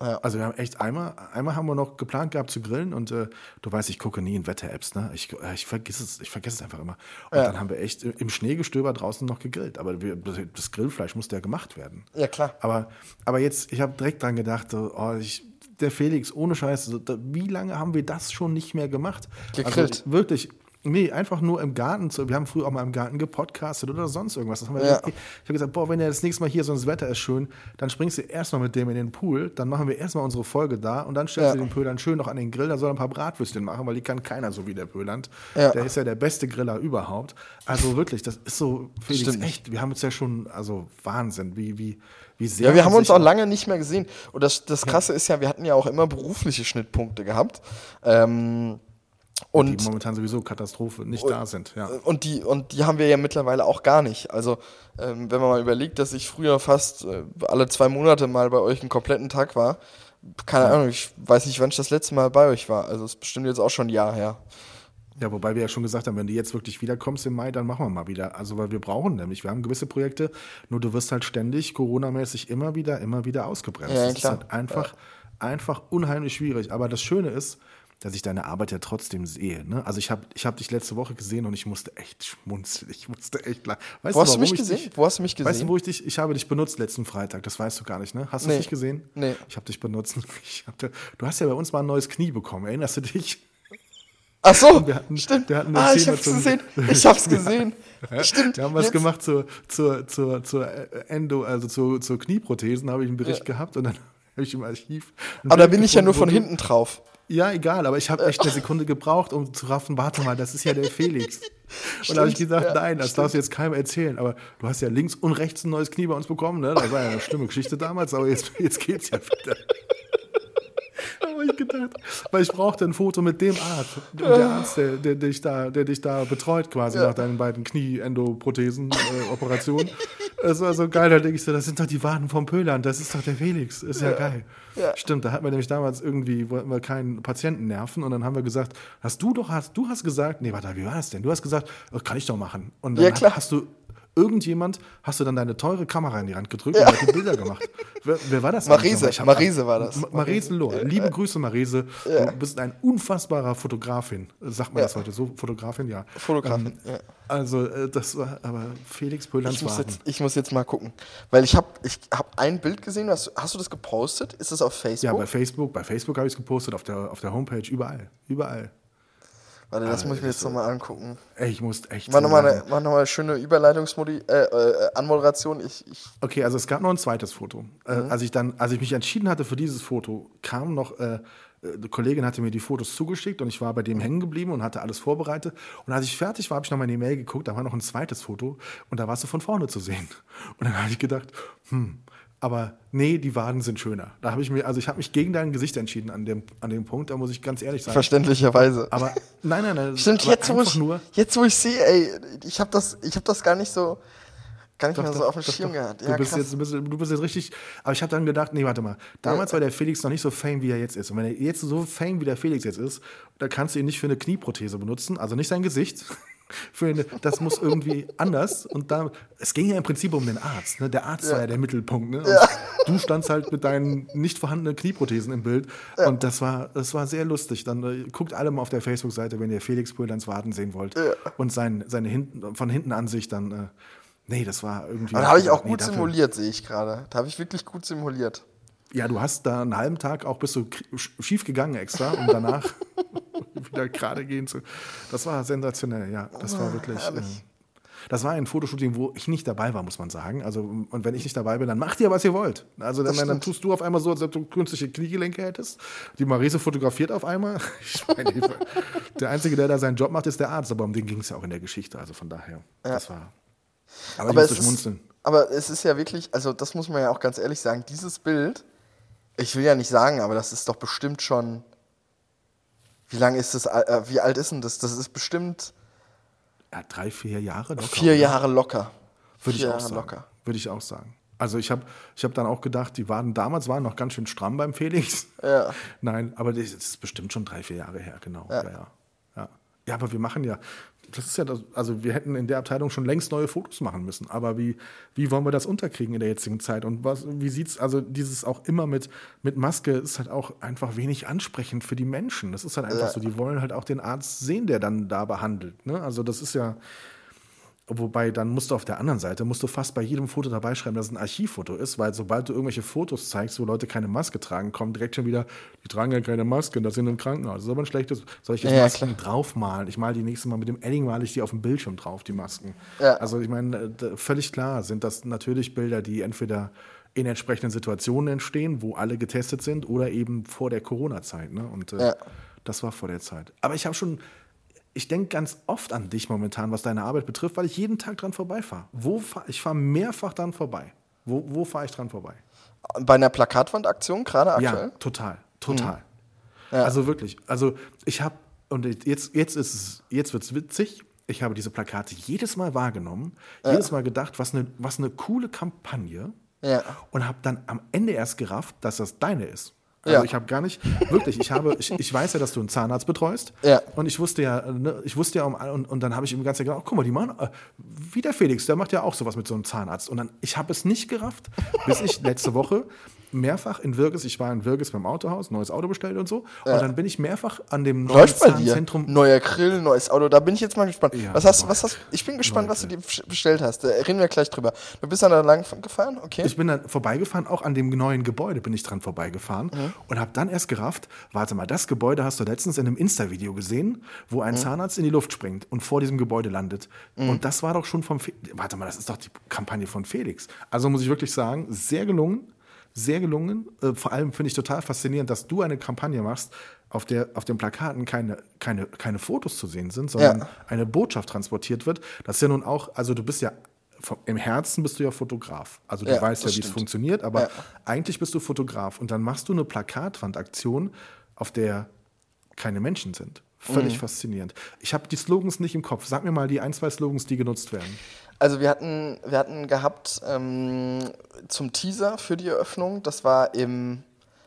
Speaker 2: Ja.
Speaker 1: Also wir haben echt einmal, einmal haben wir noch geplant gehabt zu grillen und äh, du weißt, ich gucke nie in Wetter-Apps, ne? Ich, äh, ich vergesse es, ich vergesse es einfach immer. Und
Speaker 2: Ja.
Speaker 1: dann haben wir echt im Schneegestöber draußen noch gegrillt. Aber wir, das Grillfleisch musste ja gemacht werden.
Speaker 2: ja, klar.
Speaker 1: Aber, aber jetzt, ich habe direkt dran gedacht, oh, ich, der Felix, ohne Scheiße, wie lange haben wir das schon nicht mehr gemacht?
Speaker 2: Gegrillt.
Speaker 1: Also, wirklich. Nee, einfach nur im Garten. Zu, wir haben früher auch mal im Garten gepodcastet oder sonst irgendwas.
Speaker 2: Ja.
Speaker 1: Ich habe gesagt, boah, wenn er das nächste Mal hier so das Wetter ist schön, dann springst du erstmal mit dem in den Pool, dann machen wir erstmal unsere Folge da und dann stellst
Speaker 2: Ja.
Speaker 1: du den Pöhlern schön noch an den Grill, da soll er ein paar Bratwürstchen machen, weil die kann keiner so wie der Pöhland.
Speaker 2: Ja.
Speaker 1: Der ist ja der beste Griller überhaupt. Also wirklich, das ist so, Felix,
Speaker 2: Stimmt.
Speaker 1: echt, wir haben uns ja schon, also Wahnsinn, wie, wie, wie sehr
Speaker 2: Ja, wir haben uns auch lange nicht mehr gesehen. Und das, das Krasse ist ja, wir hatten ja auch immer berufliche Schnittpunkte gehabt. Ähm,
Speaker 1: die
Speaker 2: und,
Speaker 1: momentan sowieso Katastrophe nicht da sind. Ja.
Speaker 2: und, die, und die haben wir ja mittlerweile auch gar nicht. Also, ähm, wenn man mal überlegt, dass ich früher fast äh, alle zwei Monate mal bei euch einen kompletten Tag war, keine Ahnung, ich weiß nicht, wann ich das letzte Mal bei euch war. Also, es ist bestimmt jetzt auch schon ein Jahr her.
Speaker 1: Ja, wobei wir ja schon gesagt haben, wenn du jetzt wirklich wiederkommst im Mai, dann machen wir mal wieder. Also, weil wir brauchen nämlich, wir haben gewisse Projekte, nur du wirst halt ständig Corona-mäßig immer wieder, immer wieder ausgebremst.
Speaker 2: Ja,
Speaker 1: das ist halt einfach, einfach unheimlich schwierig. Aber das Schöne ist, dass ich deine Arbeit ja trotzdem sehe. Ne? Also ich habe ich hab dich letzte Woche gesehen und ich musste echt schmunzeln. Ich musste echt lachen. Weißt
Speaker 2: Wo hast du mich
Speaker 1: ich
Speaker 2: gesehen?
Speaker 1: Dich,
Speaker 2: Wo hast du mich
Speaker 1: Weißt du,
Speaker 2: gesehen?
Speaker 1: wo ich dich, ich habe dich benutzt letzten Freitag, das weißt du gar nicht, ne? Hast du
Speaker 2: Nee.
Speaker 1: nicht gesehen?
Speaker 2: Nee.
Speaker 1: Ich habe dich benutzt. Ich hab, du hast ja bei uns mal ein neues Knie bekommen, erinnerst du dich?
Speaker 2: Ach so,
Speaker 1: Wir hatten-
Speaker 2: stimmt.
Speaker 1: wir hatten
Speaker 2: ah, ich hab's
Speaker 1: zum-
Speaker 2: gesehen. Ich hab's gesehen. stimmt.
Speaker 1: Wir haben was
Speaker 2: Jetzt-
Speaker 1: gemacht zur, zur, zur, zur Endo, also zur, zur Knieprothesen, habe ich einen Bericht gehabt und dann habe ich im Archiv.
Speaker 2: Aber da bin ich ja nur von hinten drauf.
Speaker 1: Ja, egal, aber ich habe echt eine Sekunde gebraucht, um zu raffen, warte mal, das ist ja der Felix. und da habe ich
Speaker 2: Stimmt,
Speaker 1: gesagt,
Speaker 2: ja,
Speaker 1: nein, das darfst du jetzt keinem erzählen. Aber du hast ja links und rechts ein neues Knie bei uns bekommen, ne? Das war ja eine schlimme Geschichte damals, aber jetzt, jetzt geht's ja wieder. habe ich gedacht, weil ich brauchte ein Foto mit dem Arzt. Und der Arzt, der, der, dich, da, der dich da betreut quasi nach deinen beiden Knie-Endoprothesen-Operationen. Es war so geil, da denke ich so, das sind doch die Waden vom Pöland, das ist doch der Felix. Ist ja, geil.
Speaker 2: Ja.
Speaker 1: Stimmt, da hatten wir nämlich damals irgendwie, wollten wir keinen Patienten nerven und dann haben wir gesagt, hast du doch, hast, du hast gesagt, nee, warte, wie war es denn? Du hast gesagt, oh, kann ich doch machen. Und dann
Speaker 2: Ja, klar.
Speaker 1: hast du irgendjemand, hast du dann deine teure Kamera in die Hand gedrückt und hat die Bilder gemacht. Wer, wer war das?
Speaker 2: Marise?
Speaker 1: Ich
Speaker 2: Marise war das.
Speaker 1: Ma- Marise Lohr. Liebe Grüße, Marise. Du bist ein unfassbarer Fotografin. Sagt man
Speaker 2: Ja.
Speaker 1: das heute so? Fotografin, ja.
Speaker 2: Fotografin, ja.
Speaker 1: Also, äh, das war aber Felix
Speaker 2: Ich
Speaker 1: Pöllans
Speaker 2: muss, jetzt, ich muss jetzt mal gucken. Weil ich habe ich hab ein Bild gesehen. Hast, hast du das gepostet? Ist das auf
Speaker 1: Ja,
Speaker 2: Facebook?
Speaker 1: bei Facebook, bei Facebook habe ich es gepostet, auf der, auf der Homepage, überall. Überall.
Speaker 2: Warte, das
Speaker 1: Ah,
Speaker 2: muss ich mir jetzt nochmal angucken.
Speaker 1: Ey, ich muss echt.
Speaker 2: Mach
Speaker 1: so
Speaker 2: nochmal eine, mach noch eine schöne Überleitungsmodi äh, äh, Anmoderation. Ich, ich,
Speaker 1: Okay, also es gab noch ein zweites Foto. Äh,
Speaker 2: Mhm.
Speaker 1: als, ich dann, als ich mich entschieden hatte für dieses Foto, kam noch, äh, eine Kollegin hatte mir die Fotos zugeschickt und ich war bei dem hängen geblieben und hatte alles vorbereitet. Und als ich fertig war, habe ich noch mal in die Mail geguckt, da war noch ein zweites Foto und da warst du von vorne zu sehen. Und dann habe ich gedacht, hm, aber nee, die Waden sind schöner. Da habe ich mir, also ich habe mich gegen dein Gesicht entschieden an dem, an dem Punkt, da muss ich ganz ehrlich sein.
Speaker 2: verständlicherweise.
Speaker 1: Aber nein, nein, nein.
Speaker 2: Stimmt, jetzt wo, ich, jetzt wo ich sehe, ey, ich habe das, ich hab das gar nicht so, gar nicht
Speaker 1: Doch,
Speaker 2: mehr so
Speaker 1: doch,
Speaker 2: auf dem Schirm
Speaker 1: doch.
Speaker 2: gehabt.
Speaker 1: Du,
Speaker 2: Ja,
Speaker 1: bist
Speaker 2: krass.
Speaker 1: jetzt, du, bist, du bist jetzt richtig. Aber ich habe dann gedacht, nee, warte mal. Damals war der Felix noch nicht so fame, wie er jetzt ist. Und wenn er jetzt so fame, wie der Felix jetzt ist, da kannst du ihn nicht für eine Knieprothese benutzen, also nicht sein Gesicht. Für eine, das muss irgendwie anders. Und da, es ging ja im Prinzip um den Arzt. Ne? Der Arzt war ja der Mittelpunkt. Ne? Und Du standst halt mit deinen nicht vorhandenen Knieprothesen im Bild. Und das war, das war sehr lustig. Dann äh, guckt alle mal auf der Facebook-Seite, wenn ihr Felix Pöhlans Waden sehen wollt. Und sein, seine hinten, von hinten Ansicht dann. Äh, nee, das war irgendwie.
Speaker 2: Aber da habe ich auch
Speaker 1: nee,
Speaker 2: gut
Speaker 1: dafür-
Speaker 2: simuliert, sehe ich gerade. Da habe ich wirklich gut simuliert.
Speaker 1: Ja, du hast da einen halben Tag auch bist du schief gegangen extra, um danach wieder gerade gehen zu. Das war sensationell, ja. Das war wirklich. Äh, das war ein Fotoshooting, wo ich nicht dabei war, muss man sagen. Also, und wenn ich nicht dabei bin, dann macht ihr, was ihr wollt. Also, dann, dann tust du auf einmal so, als ob du künstliche Kniegelenke hättest. Die Marise fotografiert auf einmal. Ich meine, der Einzige, der da seinen Job macht, ist der Arzt. Aber um den ging es ja auch in der Geschichte. Also von daher, das war. Aber,
Speaker 2: Aber
Speaker 1: ich
Speaker 2: es,
Speaker 1: musste schmunzeln.
Speaker 2: ist, aber es ist ja wirklich, also das muss man ja auch ganz ehrlich sagen, dieses Bild, ich will ja nicht sagen, aber das ist doch bestimmt schon, wie lange ist das, äh, wie alt ist denn das? Das ist bestimmt,
Speaker 1: ja, drei, vier Jahre locker.
Speaker 2: Vier Jahre locker.
Speaker 1: Würde ich auch
Speaker 2: Jahre
Speaker 1: sagen.
Speaker 2: locker.
Speaker 1: Würde ich auch sagen. Also ich habe ich hab dann auch gedacht, die waren damals waren noch ganz schön stramm beim Felix.
Speaker 2: Ja.
Speaker 1: Nein, aber das ist bestimmt schon drei, vier Jahre her, genau. Ja, ja. Ja, ja aber wir machen ja, das ist ja das, also wir hätten in der Abteilung schon längst neue Fotos machen müssen. Aber wie, wie wollen wir das unterkriegen in der jetzigen Zeit? Und was, wie sieht's, also dieses auch immer mit, mit Maske ist halt auch einfach wenig ansprechend für die Menschen. Das ist halt einfach
Speaker 2: Ja.
Speaker 1: so, die wollen halt auch den Arzt sehen, der dann da behandelt. Ne? Also das ist ja, Wobei, dann musst du auf der anderen Seite, musst du fast bei jedem Foto dabei schreiben, dass es ein Archivfoto ist, weil sobald du irgendwelche Fotos zeigst, wo Leute keine Maske tragen, kommen direkt schon wieder, die tragen ja keine Maske, das sind im Krankenhaus. Das ist aber ein schlechtes, soll ich jetzt
Speaker 2: Ja,
Speaker 1: Masken draufmalen? Ich male die nächste Mal mit dem Edding, male ich die auf dem Bildschirm drauf, die Masken.
Speaker 2: Ja.
Speaker 1: Also ich meine, äh, völlig klar sind das natürlich Bilder, die entweder in entsprechenden Situationen entstehen, wo alle getestet sind, oder eben vor der Corona-Zeit. Ne? Und äh,
Speaker 2: Ja.
Speaker 1: das war vor der Zeit. Aber ich habe schon, ich denke ganz oft an dich momentan, was deine Arbeit betrifft, weil ich jeden Tag dran vorbeifahre. Wo fahr, ich fahre mehrfach dran vorbei. Wo, wo fahre ich dran vorbei?
Speaker 2: Bei einer Plakatwandaktion gerade aktuell?
Speaker 1: Ja, total, total.
Speaker 2: Mhm. Ja.
Speaker 1: Also wirklich, also ich habe, und jetzt, jetzt ist es, jetzt wird es witzig, ich habe diese Plakate jedes Mal wahrgenommen, jedes Mal gedacht, was eine, was eine coole Kampagne
Speaker 2: Ja.
Speaker 1: und habe dann am Ende erst gerafft, dass das deine ist. Also
Speaker 2: Ja.
Speaker 1: ich habe gar nicht, wirklich, ich habe, ich, ich weiß ja, dass du einen Zahnarzt betreust.
Speaker 2: Ja.
Speaker 1: Und ich wusste ja, ne, ich wusste ja um, und, und dann habe ich ihm ganz gedacht, oh, guck mal, die machen, äh, wie der Felix, der macht ja auch sowas mit so einem Zahnarzt. Und dann, ich habe es nicht gerafft, bis ich letzte Woche mehrfach in Wirges, ich war in Wirges beim Autohaus, neues Auto bestellt und so. Und dann bin ich mehrfach an dem neuen
Speaker 2: Läuft.
Speaker 1: Zahnzentrum.
Speaker 2: Neuer Grill, neues Auto. Da bin ich jetzt mal gespannt.
Speaker 1: Ja,
Speaker 2: was hast, was hast, ich bin gespannt, was du dir bestellt hast. Da reden wir gleich drüber. Du bist dann da lang gefahren? Okay.
Speaker 1: Ich bin dann vorbeigefahren, auch an dem neuen Gebäude bin ich dran vorbeigefahren
Speaker 2: Mhm.
Speaker 1: und habe dann erst gerafft, warte mal, das Gebäude hast du letztens in einem Insta-Video gesehen, wo
Speaker 2: Mhm.
Speaker 1: ein Zahnarzt in die Luft springt und vor diesem Gebäude landet. Und das war doch schon vom, Fe warte mal, das ist doch die Kampagne von Felix. Also muss ich wirklich sagen, sehr gelungen, sehr gelungen. Äh, vor allem finde ich total faszinierend, dass du eine Kampagne machst, auf der auf den Plakaten keine, keine, keine Fotos zu sehen sind, sondern
Speaker 2: Ja.
Speaker 1: eine Botschaft transportiert wird. Das ist ja nun auch, also du bist ja im Herzen bist du ja Fotograf. Also du
Speaker 2: Ja,
Speaker 1: weißt ja, wie es funktioniert, aber
Speaker 2: Ja.
Speaker 1: eigentlich bist du Fotograf und dann machst du eine Plakatwandaktion, auf der keine Menschen sind. Völlig
Speaker 2: Mhm.
Speaker 1: faszinierend. Ich habe die Slogans nicht im Kopf. Sag mir mal die ein, zwei Slogans, die genutzt werden.
Speaker 2: Also wir hatten, wir hatten gehabt ähm, zum Teaser für die Eröffnung, das war im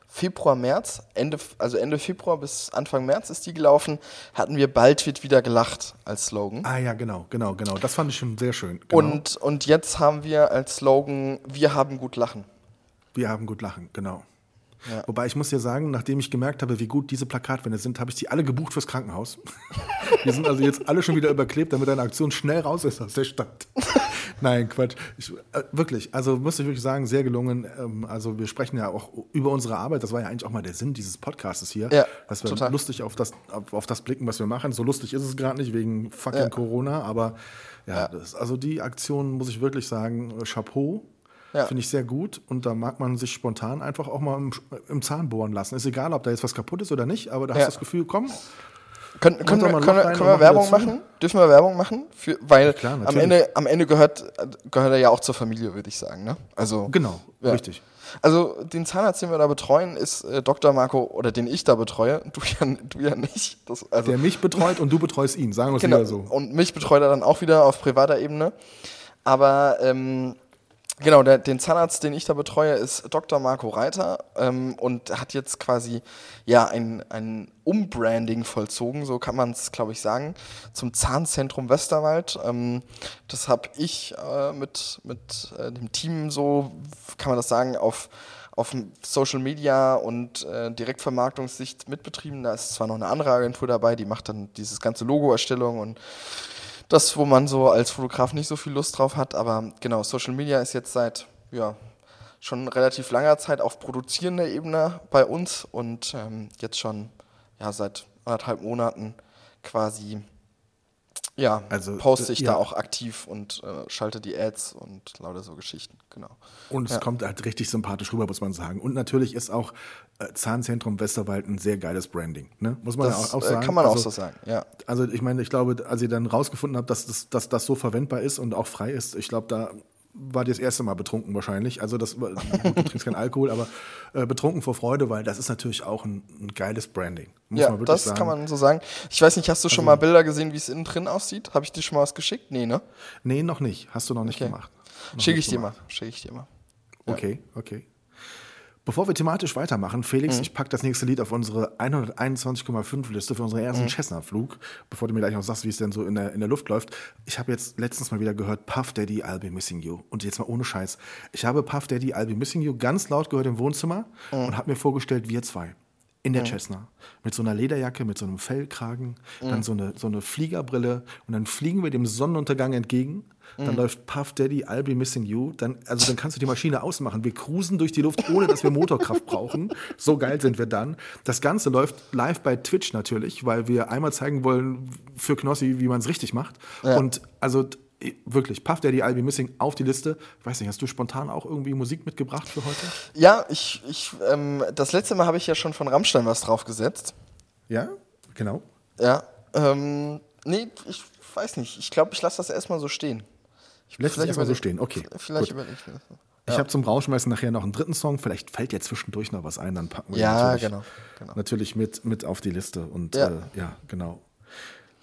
Speaker 2: Februar, März, Ende, also Ende Februar bis Anfang März ist die gelaufen, hatten wir bald wird wieder gelacht als Slogan.
Speaker 1: Ah ja, genau, genau, genau. Das fand ich schon sehr schön. Genau.
Speaker 2: Und, und jetzt haben wir als Slogan, wir haben gut lachen.
Speaker 1: Wir haben gut lachen, genau.
Speaker 2: Ja.
Speaker 1: Wobei ich muss dir sagen, nachdem ich gemerkt habe, wie gut diese Plakatwände sind, habe ich die alle gebucht fürs Krankenhaus. Die sind also jetzt alle schon wieder überklebt, damit eine Aktion schnell raus ist aus der Stadt. Nein, Quatsch. Ich, äh, wirklich, also muss ich wirklich sagen, sehr gelungen. Ähm, also wir sprechen ja auch über unsere Arbeit. Das war ja eigentlich auch mal der Sinn dieses Podcastes hier.
Speaker 2: Ja,
Speaker 1: dass wir
Speaker 2: total.
Speaker 1: lustig auf das, auf, auf das blicken, was wir machen. So lustig ist es gerade nicht wegen fucking
Speaker 2: Ja.
Speaker 1: Corona, aber ja, Das, also die Aktion muss ich wirklich sagen, äh, Chapeau.
Speaker 2: Ja.
Speaker 1: Finde ich sehr gut und da mag man sich spontan einfach auch mal im, im Zahn bohren lassen. Ist egal, ob da jetzt was kaputt ist oder nicht, aber da hast
Speaker 2: Ja.
Speaker 1: du das Gefühl, komm,
Speaker 2: Können, können, wir, können, wir, können wir Werbung machen? Dürfen wir Werbung machen? Für, weil
Speaker 1: klar,
Speaker 2: am. Ende, am Ende gehört, gehört er ja auch zur Familie, würde ich sagen. Ne? Also,
Speaker 1: genau,
Speaker 2: Ja.
Speaker 1: richtig.
Speaker 2: Also den Zahnarzt, den wir da betreuen, ist äh, Dr. Marco, oder den ich da betreue, du ja, du ja nicht. Das, also,
Speaker 1: Der mich betreut und du betreust ihn, sagen wir es
Speaker 2: genau,
Speaker 1: wieder so.
Speaker 2: Und mich betreut er dann auch wieder auf privater Ebene. Aber ähm, genau, der, den Zahnarzt, den ich da betreue, ist Dr. Marco Reiter ähm, und hat jetzt quasi ja ein, ein Umbranding vollzogen, so kann man es, glaube ich, sagen, zum Zahnzentrum Westerwald. Ähm, das habe ich äh, mit, mit äh, dem Team so, kann man das sagen, auf auf Social Media und äh, Direktvermarktungssicht mitbetrieben. Da ist zwar noch eine andere Agentur dabei, die macht dann dieses ganze Logo-Erstellung und das, wo man so als Fotograf nicht so viel Lust drauf hat. Aber genau, Social Media ist jetzt seit ja, schon relativ langer Zeit auf produzierender Ebene bei uns und ähm, jetzt schon ja, seit anderthalb Monaten quasi ja,
Speaker 1: Also,
Speaker 2: poste ich
Speaker 1: ja.
Speaker 2: da auch aktiv und äh, schalte die Ads und lauter so Geschichten. Genau.
Speaker 1: Und es
Speaker 2: Ja.
Speaker 1: kommt halt richtig sympathisch rüber, muss man sagen. Und natürlich ist auch Zahnzentrum Westerwald ein sehr geiles Branding. Ne? Muss man ja
Speaker 2: Das
Speaker 1: auch, auch
Speaker 2: äh,
Speaker 1: sagen.
Speaker 2: kann man auch
Speaker 1: also,
Speaker 2: so sagen, ja.
Speaker 1: Also ich meine, ich glaube, als ihr dann rausgefunden habt, dass das, dass das so verwendbar ist und auch frei ist, ich glaube, da war dir das erste Mal betrunken wahrscheinlich. Also das, gut, du trinkst keinen Alkohol, aber äh, betrunken vor Freude, weil das ist natürlich auch ein, ein geiles Branding.
Speaker 2: Muss ja, das sagen. kann man so sagen. Ich weiß nicht, hast du schon also, mal Bilder gesehen, wie es innen drin aussieht? Habe ich dir schon mal was geschickt? Nee, ne?
Speaker 1: Nee, noch nicht. Hast du noch nicht okay. gemacht.
Speaker 2: Schicke ich dir mal. Schicke ich dir mal.
Speaker 1: Ja. Okay, okay. Bevor wir thematisch weitermachen, Felix, mhm. ich packe das nächste Lied auf unsere 121,5 Liste für unseren ersten mhm. Cessna-Flug, bevor du mir gleich noch sagst, wie es denn so in der, in der Luft läuft. Ich habe jetzt letztens mal wieder gehört, Puff Daddy, I'll be missing you. Und jetzt mal ohne Scheiß. Ich habe Puff Daddy, I'll be missing you ganz laut gehört im Wohnzimmer mhm. und habe mir vorgestellt, wir zwei in der mhm. Cessna. Mit so einer Lederjacke, mit so einem Fellkragen, mhm. dann so eine, so eine Fliegerbrille und dann fliegen wir dem Sonnenuntergang entgegen. Dann mhm. läuft Puff Daddy, I'll be missing you. Dann, also dann kannst du die Maschine ausmachen. Wir cruisen durch die Luft, ohne dass wir Motorkraft brauchen. So geil sind wir dann. Das Ganze läuft live bei Twitch natürlich, weil wir einmal zeigen wollen für Knossi, wie man es richtig macht. Ja. Und also wirklich, Puff Daddy, I'll Be Missing auf die Liste. Ich weiß nicht, hast du spontan auch irgendwie Musik mitgebracht für heute?
Speaker 2: Ja, ich, ich ähm, das letzte Mal habe ich ja schon von Rammstein was draufgesetzt.
Speaker 1: Ja, genau.
Speaker 2: Ja, ähm, nee, ich weiß nicht. Ich glaube, ich lasse das erstmal so stehen.
Speaker 1: Ich Lässt es erstmal so stehen, okay.
Speaker 2: Vielleicht überlege ich mir das.
Speaker 1: Ja. Ich habe zum Rauschmeißen nachher noch einen dritten Song. Vielleicht fällt ja zwischendurch noch was ein, dann packen wir
Speaker 2: ja, natürlich, genau,
Speaker 1: genau. natürlich mit, mit auf die Liste. Und ja, äh, ja genau.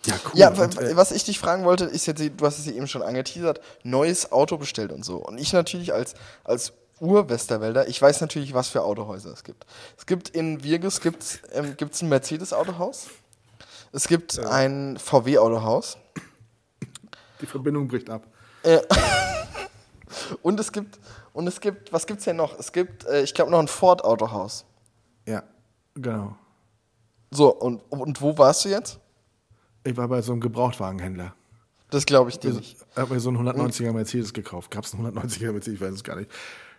Speaker 2: Ja, cool. Ja, und, äh, was ich dich fragen wollte, ist jetzt, du hast es eben schon angeteasert, neues Auto bestellt und so. Und ich natürlich als, als Ur-Westerwälder, ich weiß natürlich, was für Autohäuser es gibt. Es gibt in Wirges gibt's, ähm, gibt's ein Mercedes-Autohaus. Es gibt ja. ein VW-Autohaus.
Speaker 1: Die Verbindung bricht ab.
Speaker 2: Äh, und es gibt, und es gibt, was gibt's denn noch? Es gibt, äh, ich glaube, noch ein Ford-Autohaus.
Speaker 1: Ja, genau.
Speaker 2: So, und, und wo warst du jetzt?
Speaker 1: Ich war bei so einem Gebrauchtwagenhändler.
Speaker 2: Das glaube ich dir
Speaker 1: ich,
Speaker 2: nicht.
Speaker 1: Ich habe mir so einen 190er Mercedes gekauft. Gab es einen 190er Mercedes? Ich weiß es gar nicht.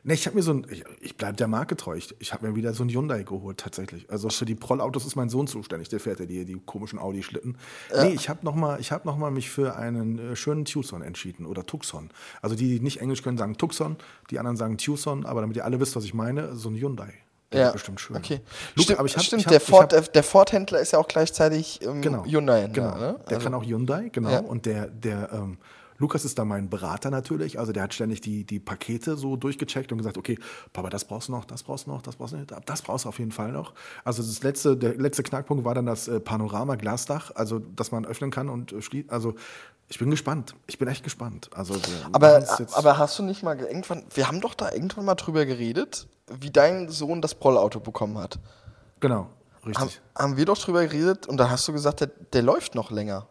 Speaker 1: Ne, ich habe mir so ein, ich, ich bleibe der Marke treu. Ich, ich habe mir wieder so ein Hyundai geholt, tatsächlich. Also für die Prollautos ist mein Sohn zuständig. Der fährt ja die, die komischen Audi-Schlitten. Ja. Nee, ich habe nochmal hab noch mich für einen äh, schönen Tucson entschieden oder Tucson. Also die, die nicht Englisch können, sagen Tucson, die anderen sagen Tucson, aber damit ihr alle wisst, was ich meine, so ein Hyundai.
Speaker 2: Ja, bestimmt schön. Okay. Luke, stimmt, aber ich hab, stimmt ich hab, der, Ford, hab, der Ford-Händler ist ja auch gleichzeitig ähm,
Speaker 1: genau,
Speaker 2: Hyundai-Händler.
Speaker 1: Genau. Ne? Der also, kann auch Hyundai, genau. Ja. Und der, der ähm, Lukas ist da mein Berater natürlich. Also der hat ständig die, die Pakete so durchgecheckt und gesagt, okay, Papa, das brauchst du noch, das brauchst du noch, das brauchst du noch, das brauchst du auf jeden Fall noch. Also das letzte, der letzte Knackpunkt war dann das äh, Panorama-Glasdach, also dass man öffnen kann und äh, schließt. Also ich bin gespannt. Ich bin echt gespannt. Also
Speaker 2: aber, aber hast du nicht mal irgendwann, wir haben doch da irgendwann mal drüber geredet, wie dein Sohn das Prollauto bekommen hat.
Speaker 1: Genau, richtig. Haben,
Speaker 2: haben wir doch drüber geredet und da hast du gesagt, der, der läuft noch länger.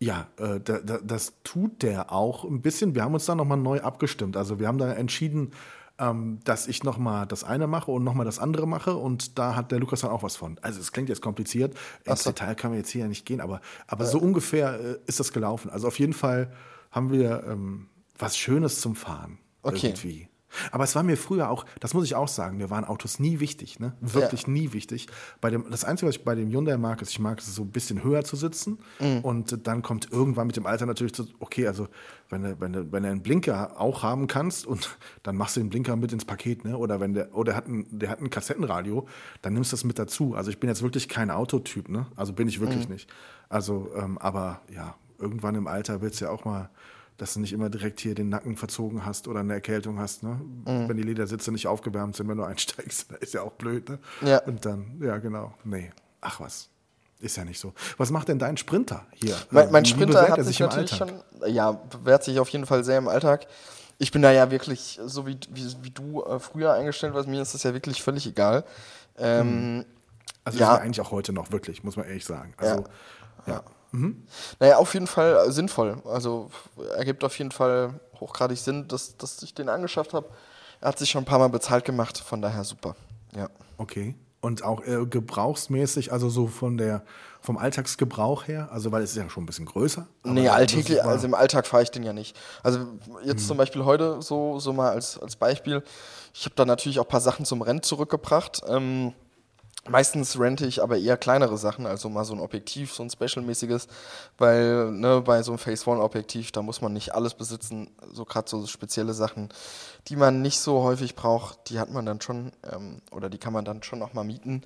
Speaker 1: Ja, äh, da, da, das tut der auch ein bisschen. Wir haben uns da nochmal neu abgestimmt. Also wir haben da entschieden, ähm, dass ich nochmal das eine mache und nochmal das andere mache. Und da hat der Lukas dann auch was von. Also es klingt jetzt kompliziert. Ins so. Detail kann man jetzt hier ja nicht gehen, aber, aber so ungefähr äh, ist das gelaufen. Also auf jeden Fall haben wir ähm, was Schönes zum Fahren.
Speaker 2: Okay.
Speaker 1: Irgendwie. Aber es war mir früher auch, das muss ich auch sagen, mir waren Autos nie wichtig, ne? Wirklich ja. nie wichtig. Bei dem, das Einzige, was ich bei dem Hyundai mag, ist, ich mag es so ein bisschen höher zu sitzen. Mhm. Und dann kommt irgendwann mit dem Alter natürlich zu, okay, also wenn du, wenn du, wenn du einen Blinker auch haben kannst und dann machst du den Blinker mit ins Paket, ne? Oder wenn der, oder hat ein, der hat ein Kassettenradio, dann nimmst du das mit dazu. Also ich bin jetzt wirklich kein Autotyp, ne? Also bin ich wirklich mhm. nicht. Also, ähm, aber ja, irgendwann im Alter willst du ja auch mal dass du nicht immer direkt hier den Nacken verzogen hast oder eine Erkältung hast, ne? Mhm. Wenn die Ledersitze nicht aufgewärmt sind, wenn du einsteigst, ist ja auch blöd, ne?
Speaker 2: Ja.
Speaker 1: Und dann, ja, genau. Nee. Ach was. Ist ja nicht so. Was macht denn dein Sprinter hier?
Speaker 2: Mein, mein Sprinter hat sich natürlich schon, ja, bewährt sich auf jeden Fall sehr im Alltag. Ich bin da ja wirklich, so wie, wie, wie du äh, früher eingestellt warst, mir ist das ja wirklich völlig egal. Ähm,
Speaker 1: also ja. ist mir eigentlich auch heute noch, wirklich, muss man ehrlich sagen. Also, ja. ja.
Speaker 2: Mhm. Naja, auf jeden Fall sinnvoll. Also ergibt auf jeden Fall hochgradig Sinn, dass, dass ich den angeschafft habe. Er hat sich schon ein paar Mal bezahlt gemacht, von daher super. Ja.
Speaker 1: Okay. Und auch äh, gebrauchsmäßig, also so von der vom Alltagsgebrauch her, also weil es ist ja schon ein bisschen größer.
Speaker 2: Nee, alltäglich, also im Alltag fahre ich den ja nicht. Also jetzt hm. zum Beispiel heute so, so mal als, als Beispiel, ich habe da natürlich auch ein paar Sachen zum Rennen zurückgebracht. Ähm, Meistens rente ich aber eher kleinere Sachen, also mal so ein Objektiv, so ein Special-mäßiges, weil ne, bei so einem Phase One-Objektiv, da muss man nicht alles besitzen, so gerade so spezielle Sachen, die man nicht so häufig braucht, die hat man dann schon ähm, oder die kann man dann schon auch mal mieten.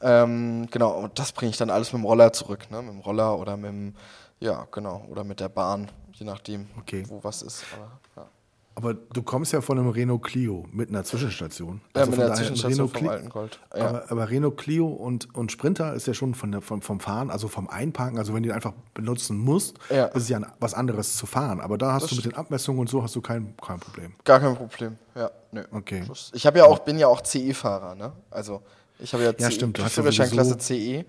Speaker 2: Ähm, genau, und das bringe ich dann alles mit dem Roller zurück, ne, mit dem Roller oder mit dem Ja, genau. Oder mit der Bahn, je nachdem,
Speaker 1: Okay.
Speaker 2: wo was ist. Aber, ja.
Speaker 1: Aber du kommst ja von einem Renault Clio mit einer Zwischenstation.
Speaker 2: Ja, mit
Speaker 1: daher,
Speaker 2: Zwischenstation
Speaker 1: Renault
Speaker 2: vom alten Gold. Ja.
Speaker 1: Aber, aber Renault Clio und, und Sprinter ist ja schon von der, vom, vom Fahren, also vom Einparken, also wenn du ihn einfach benutzen musst,
Speaker 2: Ja.
Speaker 1: ist es ja was anderes zu fahren. Aber da hast du mit den Abmessungen und so hast du kein, kein Problem.
Speaker 2: Gar kein Problem. Ja, nö.
Speaker 1: Okay.
Speaker 2: Das- Ich habe ja auch, bin ja auch CE-Fahrer, ne? Also ich habe ja,
Speaker 1: Ja,
Speaker 2: CE,
Speaker 1: stimmt,
Speaker 2: Führerscheinklasse CE.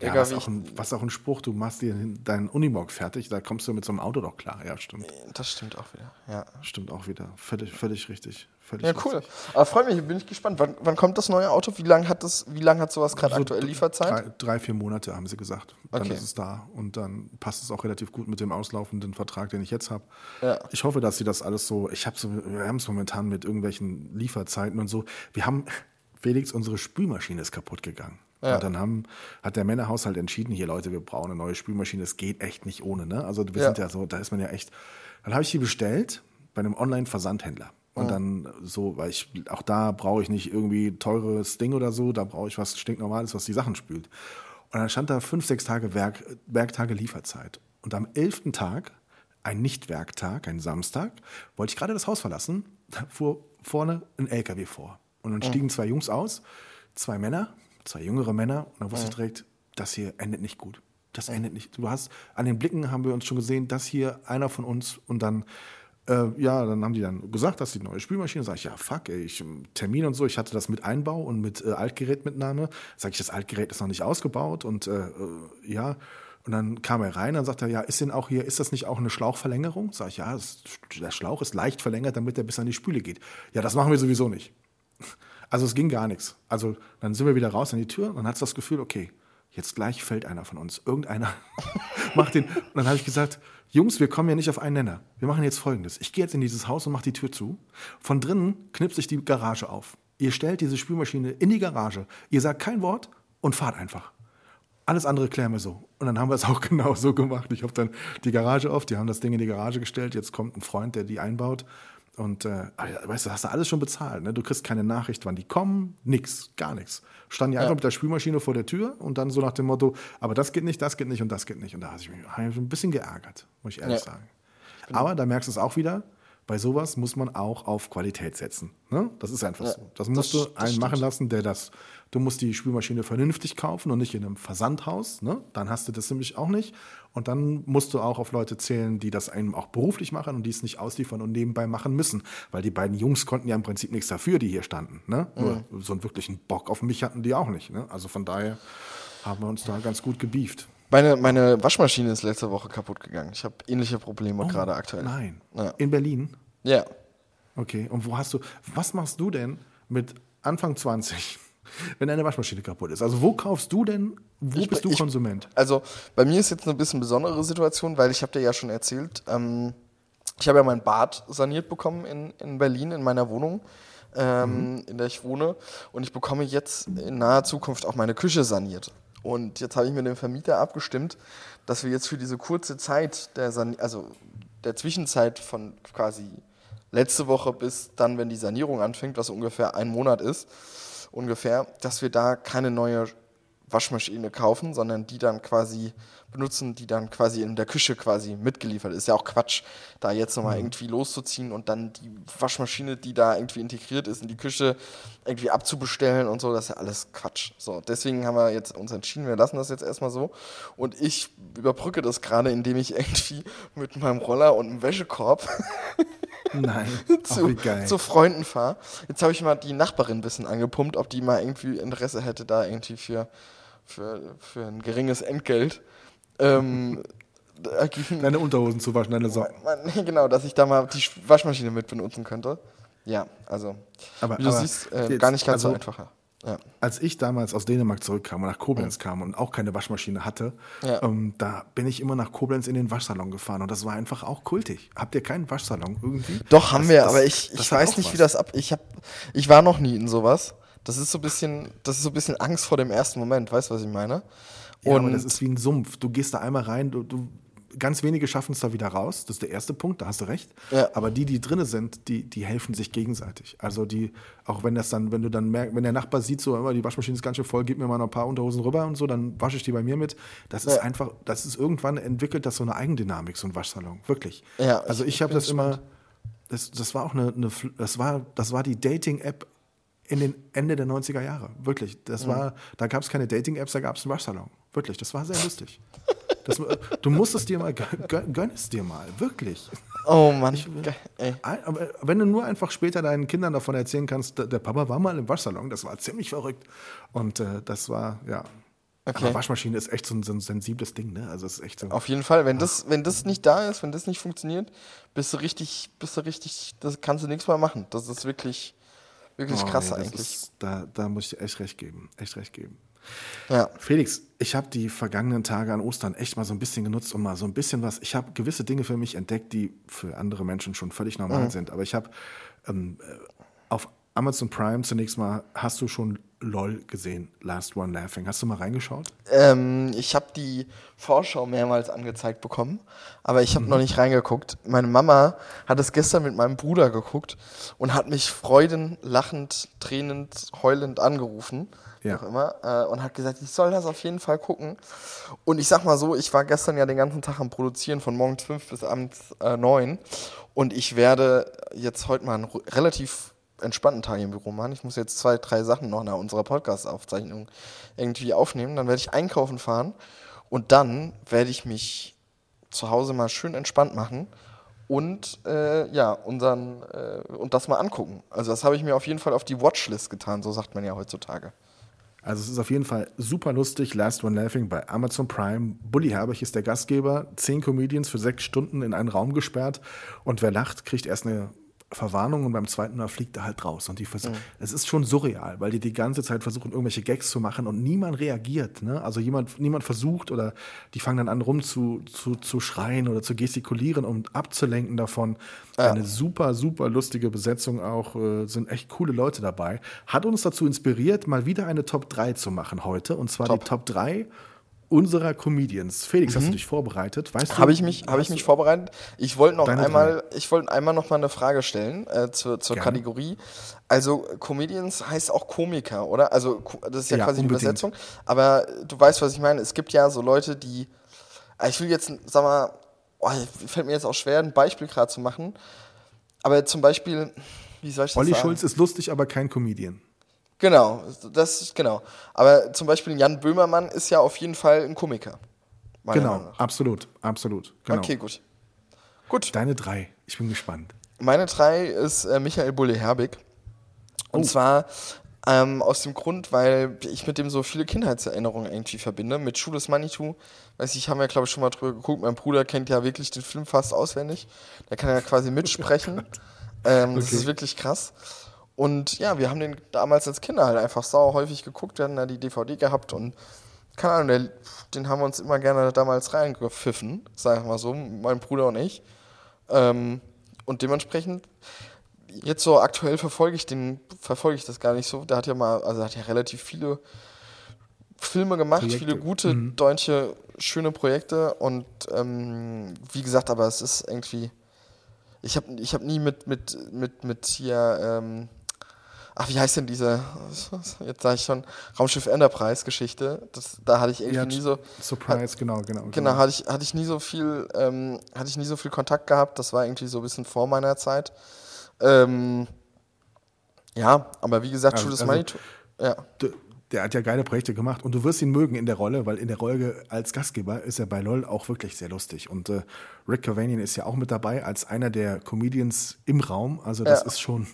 Speaker 1: Ja,
Speaker 2: Egal
Speaker 1: was, auch ein, was auch ein Spruch, du machst dir deinen Unimog fertig, da kommst du mit so einem Auto doch klar. Ja, stimmt.
Speaker 2: ich, das stimmt auch wieder. Ja.
Speaker 1: Stimmt auch wieder. Völlig, völlig richtig. Völlig
Speaker 2: Ja,
Speaker 1: richtig.
Speaker 2: cool. Aber freut mich, bin ich gespannt. Wann, wann kommt das neue Auto? Wie lange hat das, wie lange hat sowas gerade
Speaker 1: So
Speaker 2: aktuell Lieferzeit?
Speaker 1: Drei, drei, vier Monate haben sie gesagt. Dann
Speaker 2: Okay.
Speaker 1: ist es da. Und dann passt es auch relativ gut mit dem auslaufenden Vertrag, den ich jetzt habe.
Speaker 2: Ja.
Speaker 1: Ich hoffe, dass sie das alles so. Ich habe so, wir haben es momentan mit irgendwelchen Lieferzeiten und so. Wir haben, Felix, unsere Spülmaschine ist kaputt gegangen.
Speaker 2: Ja.
Speaker 1: Und dann haben, hat der Männerhaushalt entschieden, hier Leute, wir brauchen eine neue Spülmaschine, es geht echt nicht ohne. Ne? Also wir
Speaker 2: Ja.
Speaker 1: sind ja so, da ist man ja echt. Dann habe ich die bestellt bei einem Online-Versandhändler. Und dann so, weil ich, auch da brauche ich nicht irgendwie teures Ding oder so, da brauche ich was stinknormales, was die Sachen spült. Und dann stand da fünf, sechs Tage Werk, Werktage Lieferzeit. Und am elften Tag, ein Nicht-Werktag, ein Samstag, wollte ich gerade das Haus verlassen, da fuhr vorne ein LKW vor. Und dann stiegen zwei Jungs aus, zwei Männer, zwei jüngere Männer, und dann wusste ich direkt, das hier endet nicht gut. Das endet nicht. Du hast, an den Blicken haben wir uns schon gesehen, das hier einer von uns und dann äh, ja, dann haben die dann gesagt, dass die neue Spülmaschine, sag ich, ja, fuck, ey, ich, Termin und so, ich hatte das mit Einbau und mit äh, Altgerätmitnahme. Sag ich, das Altgerät ist noch nicht ausgebaut und äh, äh, ja. Und dann kam er rein, dann sagt er, ja, ist denn auch hier, ist das nicht auch eine Schlauchverlängerung? Sag ich, ja, das, der Schlauch ist leicht verlängert, damit er bis an die Spüle geht. Ja, das machen wir sowieso nicht. Also es ging gar nichts. Also dann sind wir wieder raus an die Tür und dann hat es das Gefühl, okay, jetzt gleich fällt einer von uns. Irgendeiner macht den. Und dann habe ich gesagt, Jungs, wir kommen ja nicht auf einen Nenner. Wir machen jetzt folgendes. Ich gehe jetzt in dieses Haus und mache die Tür zu. Von drinnen knipse ich die Garage auf. Ihr stellt diese Spülmaschine in die Garage. Ihr sagt kein Wort und fahrt einfach. Alles andere klären wir so. Und dann haben wir es auch genau so gemacht. Ich habe dann die Garage auf, die haben das Ding in die Garage gestellt. Jetzt kommt ein Freund, der die einbaut. Und äh, ah ja, weißt du, hast du alles schon bezahlt. Ne? Du kriegst keine Nachricht, wann die kommen, nix, gar nichts. Standen die einfach mit der Spülmaschine vor der Tür und dann so nach dem Motto, aber das geht nicht, das geht nicht und das geht nicht. Und da habe ich mich ein bisschen geärgert, muss ich ehrlich
Speaker 2: Ja.
Speaker 1: sagen. Aber da merkst du es auch wieder, bei sowas muss man auch auf Qualität setzen. Ne? Das ist einfach
Speaker 2: Ja,
Speaker 1: so. Das musst
Speaker 2: das-
Speaker 1: du einen
Speaker 2: stimmt.
Speaker 1: machen lassen, der das. Du musst die Spülmaschine vernünftig kaufen und nicht in einem Versandhaus. Ne? Dann hast du das nämlich auch nicht. Und dann musst du auch auf Leute zählen, die das einem auch beruflich machen und die es nicht ausliefern und nebenbei machen müssen. Weil die beiden Jungs konnten ja im Prinzip nichts dafür, die hier standen. Ne? Nur
Speaker 2: Mhm.
Speaker 1: so einen wirklichen Bock auf mich hatten die auch nicht. Ne? Also von daher haben wir uns da ganz gut gebieft.
Speaker 2: Meine, meine Waschmaschine ist letzte Woche kaputt gegangen. Ich habe ähnliche Probleme gerade aktuell.
Speaker 1: Oh, Nein.
Speaker 2: Ja.
Speaker 1: In Berlin?
Speaker 2: Ja.
Speaker 1: Okay, und wo hast du, was machst du denn mit Anfang 20, wenn deine Waschmaschine kaputt ist? Also wo kaufst du denn, wo
Speaker 2: Ich-
Speaker 1: bist du
Speaker 2: ich-
Speaker 1: Konsument?
Speaker 2: Also bei mir ist jetzt eine bisschen besondere Situation, weil ich habe dir ja schon erzählt, ähm, ich habe ja mein Bad saniert bekommen in, in Berlin, in meiner Wohnung, ähm, in der ich wohne. Und ich bekomme jetzt in naher Zukunft auch meine Küche saniert. Und jetzt habe ich mit dem Vermieter abgestimmt, dass wir jetzt für diese kurze Zeit der San also der Zwischenzeit von quasi letzte Woche bis dann, wenn die Sanierung anfängt, was ungefähr ein Monat ist, ungefähr, dass wir da keine neue Waschmaschine kaufen, sondern die dann quasi benutzen, die dann quasi in der Küche quasi mitgeliefert ist. Ja auch Quatsch, da jetzt nochmal irgendwie loszuziehen und dann die Waschmaschine, die da irgendwie integriert ist, in die Küche irgendwie abzubestellen und so, das ist ja alles Quatsch. So, deswegen haben wir jetzt uns entschieden, wir lassen das jetzt erstmal so. Und ich überbrücke das gerade, indem ich irgendwie mit meinem Roller und einem Wäschekorb
Speaker 1: Nein,
Speaker 2: zu, zu Freunden fahre. Jetzt habe ich mal die Nachbarin ein bisschen angepumpt, ob die mal irgendwie Interesse hätte, da irgendwie für, für, für ein geringes Entgelt. Ähm,
Speaker 1: Deine Unterhosen zu waschen, deine Socken.
Speaker 2: Genau, dass ich da mal die Sch- Waschmaschine mit benutzen könnte. Ja, also,
Speaker 1: Aber-
Speaker 2: wie du
Speaker 1: aber
Speaker 2: siehst, äh,
Speaker 1: jetzt,
Speaker 2: gar nicht ganz so
Speaker 1: also-
Speaker 2: einfach. Ja.
Speaker 1: Als ich damals aus Dänemark zurückkam und nach Koblenz kam und auch keine Waschmaschine hatte,
Speaker 2: Ja.
Speaker 1: ähm, da bin ich immer nach Koblenz in den Waschsalon gefahren und das war einfach auch kultig. Habt ihr keinen Waschsalon irgendwie?
Speaker 2: Doch, haben
Speaker 1: Das-
Speaker 2: wir,
Speaker 1: das-
Speaker 2: aber ich, ich weiß nicht,
Speaker 1: was.
Speaker 2: wie das ab. Ich, hab, ich war noch nie in sowas. Das ist so ein bisschen, das ist so ein bisschen Angst vor dem ersten Moment, weißt du, was ich meine?
Speaker 1: Ja, aber das ist wie ein Sumpf. Du gehst da einmal rein, du, du ganz wenige schaffen es da wieder raus. Das ist der erste Punkt, da hast du recht.
Speaker 2: Ja.
Speaker 1: Aber die, die drinne sind, die, die helfen sich gegenseitig. Also die, auch wenn das dann, wenn du dann merkst, wenn der Nachbar sieht, so, immer die Waschmaschine ist ganz schön voll, gib mir mal noch ein paar Unterhosen rüber und so, dann wasche ich die bei mir mit. Das ist
Speaker 2: Ja.
Speaker 1: einfach, das ist irgendwann entwickelt das so eine Eigendynamik, so ein Waschsalon. Wirklich.
Speaker 2: Ja,
Speaker 1: also
Speaker 2: ich
Speaker 1: ich habe das immer, das, das war auch eine, eine das war, das war die Dating-App in den Ende der 90er Jahre. Wirklich. Das war, da gab es keine Dating-Apps, da gab es einen Waschsalon. Wirklich. Das war sehr lustig. Das, du musst es dir mal, gönn, gönn- es dir mal. Wirklich.
Speaker 2: Oh Mann, ge- ey.
Speaker 1: Aber Wenn du nur einfach später deinen Kindern davon erzählen kannst, der Papa war mal im Waschsalon, das war ziemlich verrückt. Und äh, das war, ja.
Speaker 2: Okay.
Speaker 1: Aber Waschmaschine ist echt so ein, so ein sensibles Ding, ne? Also es ist echt so.
Speaker 2: Auf jeden Fall, wenn das, wenn das nicht da ist, wenn das nicht funktioniert, bist du richtig, bist du richtig, das kannst du nichts mehr machen. Das ist wirklich, wirklich
Speaker 1: Oh,
Speaker 2: krass
Speaker 1: nee,
Speaker 2: eigentlich.
Speaker 1: Ist, da, da muss ich echt recht geben. Echt recht geben.
Speaker 2: Ja.
Speaker 1: Felix, ich habe die vergangenen Tage an Ostern echt mal so ein bisschen genutzt, um mal so ein bisschen was. Ich habe gewisse Dinge für mich entdeckt, die für andere Menschen schon völlig normal
Speaker 2: Mhm.
Speaker 1: sind. Aber ich habe ähm, äh, auf Amazon Prime zunächst mal, hast du schon LOL gesehen, Last One Laughing? Hast du mal reingeschaut?
Speaker 2: Ähm, ich habe die Vorschau mehrmals angezeigt bekommen, aber ich habe
Speaker 1: Mhm.
Speaker 2: noch nicht reingeguckt. Meine Mama hat es gestern mit meinem Bruder geguckt und hat mich freudend, lachend, tränend, heulend angerufen,
Speaker 1: Ja.
Speaker 2: auch immer, äh, und hat gesagt, ich soll das auf jeden Fall gucken. Und ich sag mal so, ich war gestern ja den ganzen Tag am Produzieren von morgens fünf bis abends äh, neun und ich werde jetzt heute mal einen relativ entspannten Tag im Büro machen. Ich muss jetzt zwei, drei Sachen noch nach unserer Podcast-Aufzeichnung irgendwie aufnehmen. Dann werde ich einkaufen fahren und dann werde ich mich zu Hause mal schön entspannt machen und äh, ja, unseren äh, und das mal angucken. Also das habe ich mir auf jeden Fall auf die Watchlist getan, so sagt man ja heutzutage.
Speaker 1: Also es ist auf jeden Fall super lustig. Last One Laughing bei Amazon Prime. Bully Herbig ist der Gastgeber. Zehn Comedians für sechs Stunden in einen Raum gesperrt. Und wer lacht, kriegt erst eine Verwarnung und beim zweiten Mal fliegt er halt raus. Und die vers- es ist schon surreal, weil die die ganze Zeit versuchen, irgendwelche Gags zu machen und niemand reagiert. Ne? Also jemand, niemand versucht oder die fangen dann an rum zu, zu, zu schreien oder zu gestikulieren, um abzulenken davon. Eine super, super lustige Besetzung auch, äh, sind echt coole Leute dabei. Hat uns dazu inspiriert, mal wieder eine Top 3 zu machen heute. Und zwar
Speaker 2: Top.
Speaker 1: die Top 3 unserer Comedians. Felix, hast du dich vorbereitet? Weißt du,
Speaker 2: Habe ich mich, habe ich mich vorbereitet. Ich wollte noch einmal, ich wollte einmal noch mal eine Frage stellen äh, zur, zur
Speaker 1: Gerne.
Speaker 2: Kategorie. Also Comedians heißt auch Komiker, oder? Also das ist ja,
Speaker 1: Ja,
Speaker 2: quasi die
Speaker 1: unbedingt.
Speaker 2: Übersetzung. Aber du weißt, was ich meine. Es gibt ja so Leute, die, Ah, ich will jetzt, sag mal, oh, fällt mir jetzt auch schwer, ein Beispiel gerade zu machen. Aber zum Beispiel, wie soll ich das
Speaker 1: Olli
Speaker 2: sagen?
Speaker 1: Schulz ist lustig, aber kein Comedian.
Speaker 2: Genau, das ist genau. Aber zum Beispiel Jan Böhmermann ist ja auf jeden Fall ein Komiker.
Speaker 1: Genau, absolut, absolut. Genau.
Speaker 2: Okay, gut. Gut.
Speaker 1: Deine drei. Ich bin gespannt.
Speaker 2: Meine drei ist äh, Michael Bulle-Herbig. Und
Speaker 1: Oh.
Speaker 2: zwar ähm, aus dem Grund, weil ich mit dem so viele Kindheitserinnerungen irgendwie verbinde. Mit Schules Manitou, weiß ich, haben wir glaube ich schon mal drüber geguckt. Mein Bruder kennt ja wirklich den Film fast auswendig. Der kann ja quasi mitsprechen. ähm, Das
Speaker 1: Okay.
Speaker 2: ist wirklich krass. Und ja, wir haben den damals als Kinder halt einfach sau häufig geguckt. Wir hatten da die DVD gehabt und keine Ahnung, der, den haben wir uns immer gerne damals reingepfiffen, sagen wir mal so, mein Bruder und ich. Ähm, und dementsprechend, jetzt so aktuell verfolge ich den, verfolge ich das gar nicht so. Der hat ja mal, also er hat ja relativ viele Filme gemacht,
Speaker 1: Projekte.
Speaker 2: viele gute deutsche, schöne Projekte und ähm, wie gesagt, aber es ist irgendwie, ich habe ich hab nie mit, mit, mit, mit hier, ähm, ach, wie heißt denn diese, jetzt sage ich schon, Raumschiff Enterprise Geschichte, das, da hatte ich irgendwie
Speaker 1: Ja,
Speaker 2: nie so,
Speaker 1: Surprise, genau, genau.
Speaker 2: Genau, hatte ich, hatte ich nie so viel, ähm, hatte ich nie so viel Kontakt gehabt. Das war irgendwie so ein bisschen vor meiner Zeit. Ähm, ja, aber wie gesagt,
Speaker 1: Also- also-
Speaker 2: Manitou. Ja,
Speaker 1: Der hat ja geile Projekte gemacht und du wirst ihn mögen in der Rolle, weil in der Rolle als Gastgeber ist er bei LOL auch wirklich sehr lustig. Und äh, Rick Cavanian ist ja auch mit dabei als einer der Comedians im Raum. Also das
Speaker 2: Ja.
Speaker 1: ist schon,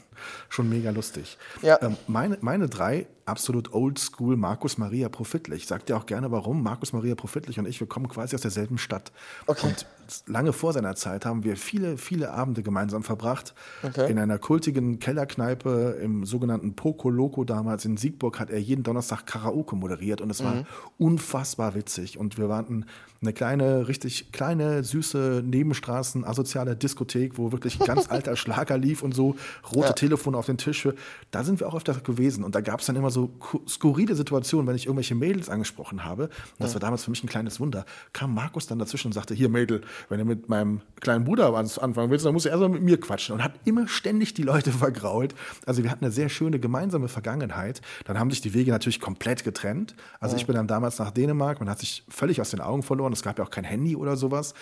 Speaker 1: schon mega lustig.
Speaker 2: Ja.
Speaker 1: Ähm, meine, meine drei, absolut oldschool, Markus Maria Profitlich. Sagt ja auch gerne warum. Markus Maria Profitlich und ich, wir kommen quasi aus derselben Stadt.
Speaker 2: Okay.
Speaker 1: Und lange vor seiner Zeit haben wir viele, viele Abende gemeinsam verbracht.
Speaker 2: Okay.
Speaker 1: In einer kultigen Kellerkneipe im sogenannten Poco Loco damals in Siegburg hat er jeden Donnerstag Karaoke moderiert und es war unfassbar witzig. Und wir waren eine kleine, richtig kleine, süße Nebenstraßen, asoziale Diskothek, wo wirklich ganz alter Schlager lief und so rote
Speaker 2: Ja.
Speaker 1: Telefon auf den Tisch. Da sind wir auch öfter gewesen. Und da gab es dann immer so skurrile Situationen, wenn ich irgendwelche Mädels angesprochen habe. Das war damals für mich ein kleines Wunder. Kam Markus dann dazwischen und sagte, hier Mädel, wenn du mit meinem kleinen Bruder anfangen willst, dann musst du erstmal mit mir quatschen. Und hat immer ständig die Leute vergrault. Also wir hatten eine sehr schöne gemeinsame Vergangenheit. Dann haben sich die Wege natürlich komplett getrennt. Also ich bin dann damals nach Dänemark, man hat sich völlig aus den Augen verloren. Es gab ja auch kein Handy oder sowas.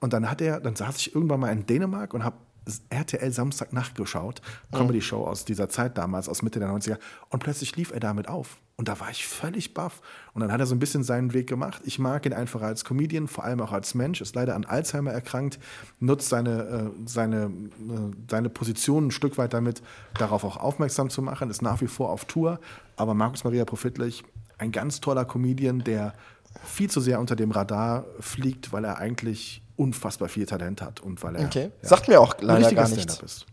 Speaker 1: Und dann hat er, dann saß ich irgendwann mal in Dänemark und habe RTL Samstagnacht geschaut, Comedy-Show aus dieser Zeit damals, aus Mitte der 90er. Und plötzlich lief er damit auf. Und da war ich völlig baff. Und dann hat er so ein bisschen seinen Weg gemacht. Ich mag ihn einfach als Comedian, vor allem auch als Mensch, ist leider an Alzheimer erkrankt, nutzt seine, äh, seine, äh, seine Position ein Stück weit damit, darauf auch aufmerksam zu machen, ist nach wie vor auf Tour. Aber Markus Maria Profitlich, ein ganz toller Comedian, der viel zu sehr unter dem Radar fliegt, weil er eigentlich unfassbar viel Talent hat und weil er
Speaker 2: Okay.
Speaker 1: ja,
Speaker 2: Sagt mir auch leider gar nichts.
Speaker 1: Ist.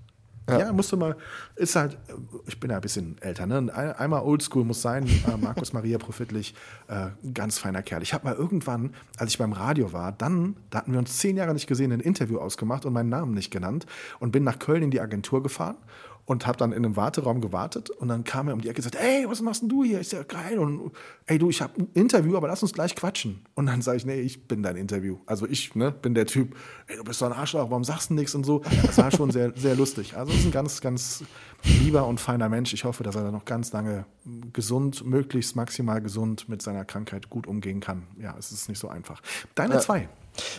Speaker 2: Ja.
Speaker 1: Ja. musst du mal, ist halt, ich bin ja ein bisschen älter, ne? Ein- Einmal oldschool muss sein, äh, Markus Maria Profitlich, äh, ganz feiner Kerl. Ich habe mal irgendwann, als ich beim Radio war, dann, da hatten wir uns zehn Jahre nicht gesehen, ein Interview ausgemacht und meinen Namen nicht genannt und bin nach Köln in die Agentur gefahren und habe dann in einem Warteraum gewartet und dann kam er um die Ecke und sagte, ey, was machst denn du hier? Ist ja geil und ey du, ich habe ein Interview, aber lass uns gleich quatschen. Und dann sage ich, nee, ich bin dein Interview. Also ich ne, bin der Typ, ey, du bist so ein Arschloch, warum sagst du nichts und so. Das war schon sehr, sehr lustig. Also ist ein ganz, ganz lieber und feiner Mensch. Ich hoffe, dass er da noch ganz lange gesund, möglichst maximal gesund mit seiner Krankheit gut umgehen kann. Ja, es ist nicht so einfach. Deine
Speaker 2: Ja.
Speaker 1: zwei.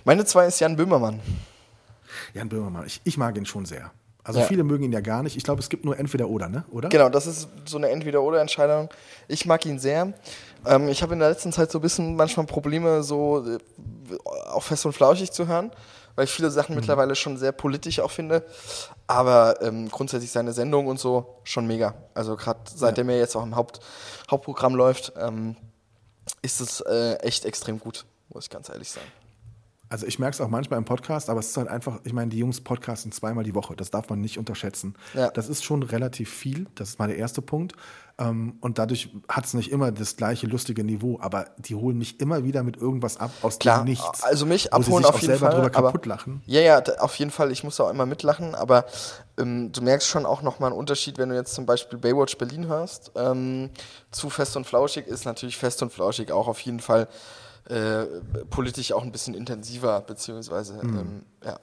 Speaker 2: Meine zwei ist Jan Böhmermann.
Speaker 1: Jan Böhmermann, ich, ich mag ihn schon sehr. Also
Speaker 2: Ja.
Speaker 1: viele mögen ihn ja gar nicht. Ich glaube, es gibt nur entweder oder, ne? Oder?
Speaker 2: Genau, das ist so eine Entweder-Oder-Entscheidung. Ich mag ihn sehr. Ähm, ich habe in der letzten Zeit so ein bisschen manchmal Probleme, so äh, auch fest und flauschig zu hören, weil ich viele Sachen mittlerweile schon sehr politisch auch finde. Aber ähm, grundsätzlich seine Sendung und so schon mega. Also gerade seitdem er jetzt auch im Haupt, Hauptprogramm läuft, ähm, ist es äh, echt extrem gut, muss ich ganz ehrlich sagen.
Speaker 1: Also ich merke es auch manchmal im Podcast, aber es ist halt einfach, ich meine, die Jungs podcasten zweimal die Woche. Das darf man nicht unterschätzen.
Speaker 2: Ja.
Speaker 1: Das ist schon relativ viel. Das ist mal der erste Punkt. Ähm, Und dadurch hat es nicht immer das gleiche lustige Niveau, aber die holen mich immer wieder mit irgendwas ab aus
Speaker 2: Klar,
Speaker 1: dem Nichts.
Speaker 2: also mich abholen auf jeden
Speaker 1: selber
Speaker 2: Fall.
Speaker 1: drüber
Speaker 2: aber,
Speaker 1: kaputt lachen.
Speaker 2: Ja, ja, auf jeden Fall. Ich muss da auch immer mitlachen, aber ähm, du merkst schon auch nochmal einen Unterschied, wenn du jetzt zum Beispiel Baywatch Berlin hörst. Ähm, zu Fest und Flauschig ist natürlich Fest und Flauschig auch auf jeden Fall äh, politisch auch ein bisschen intensiver, beziehungsweise,
Speaker 1: Mhm.
Speaker 2: ähm, ja.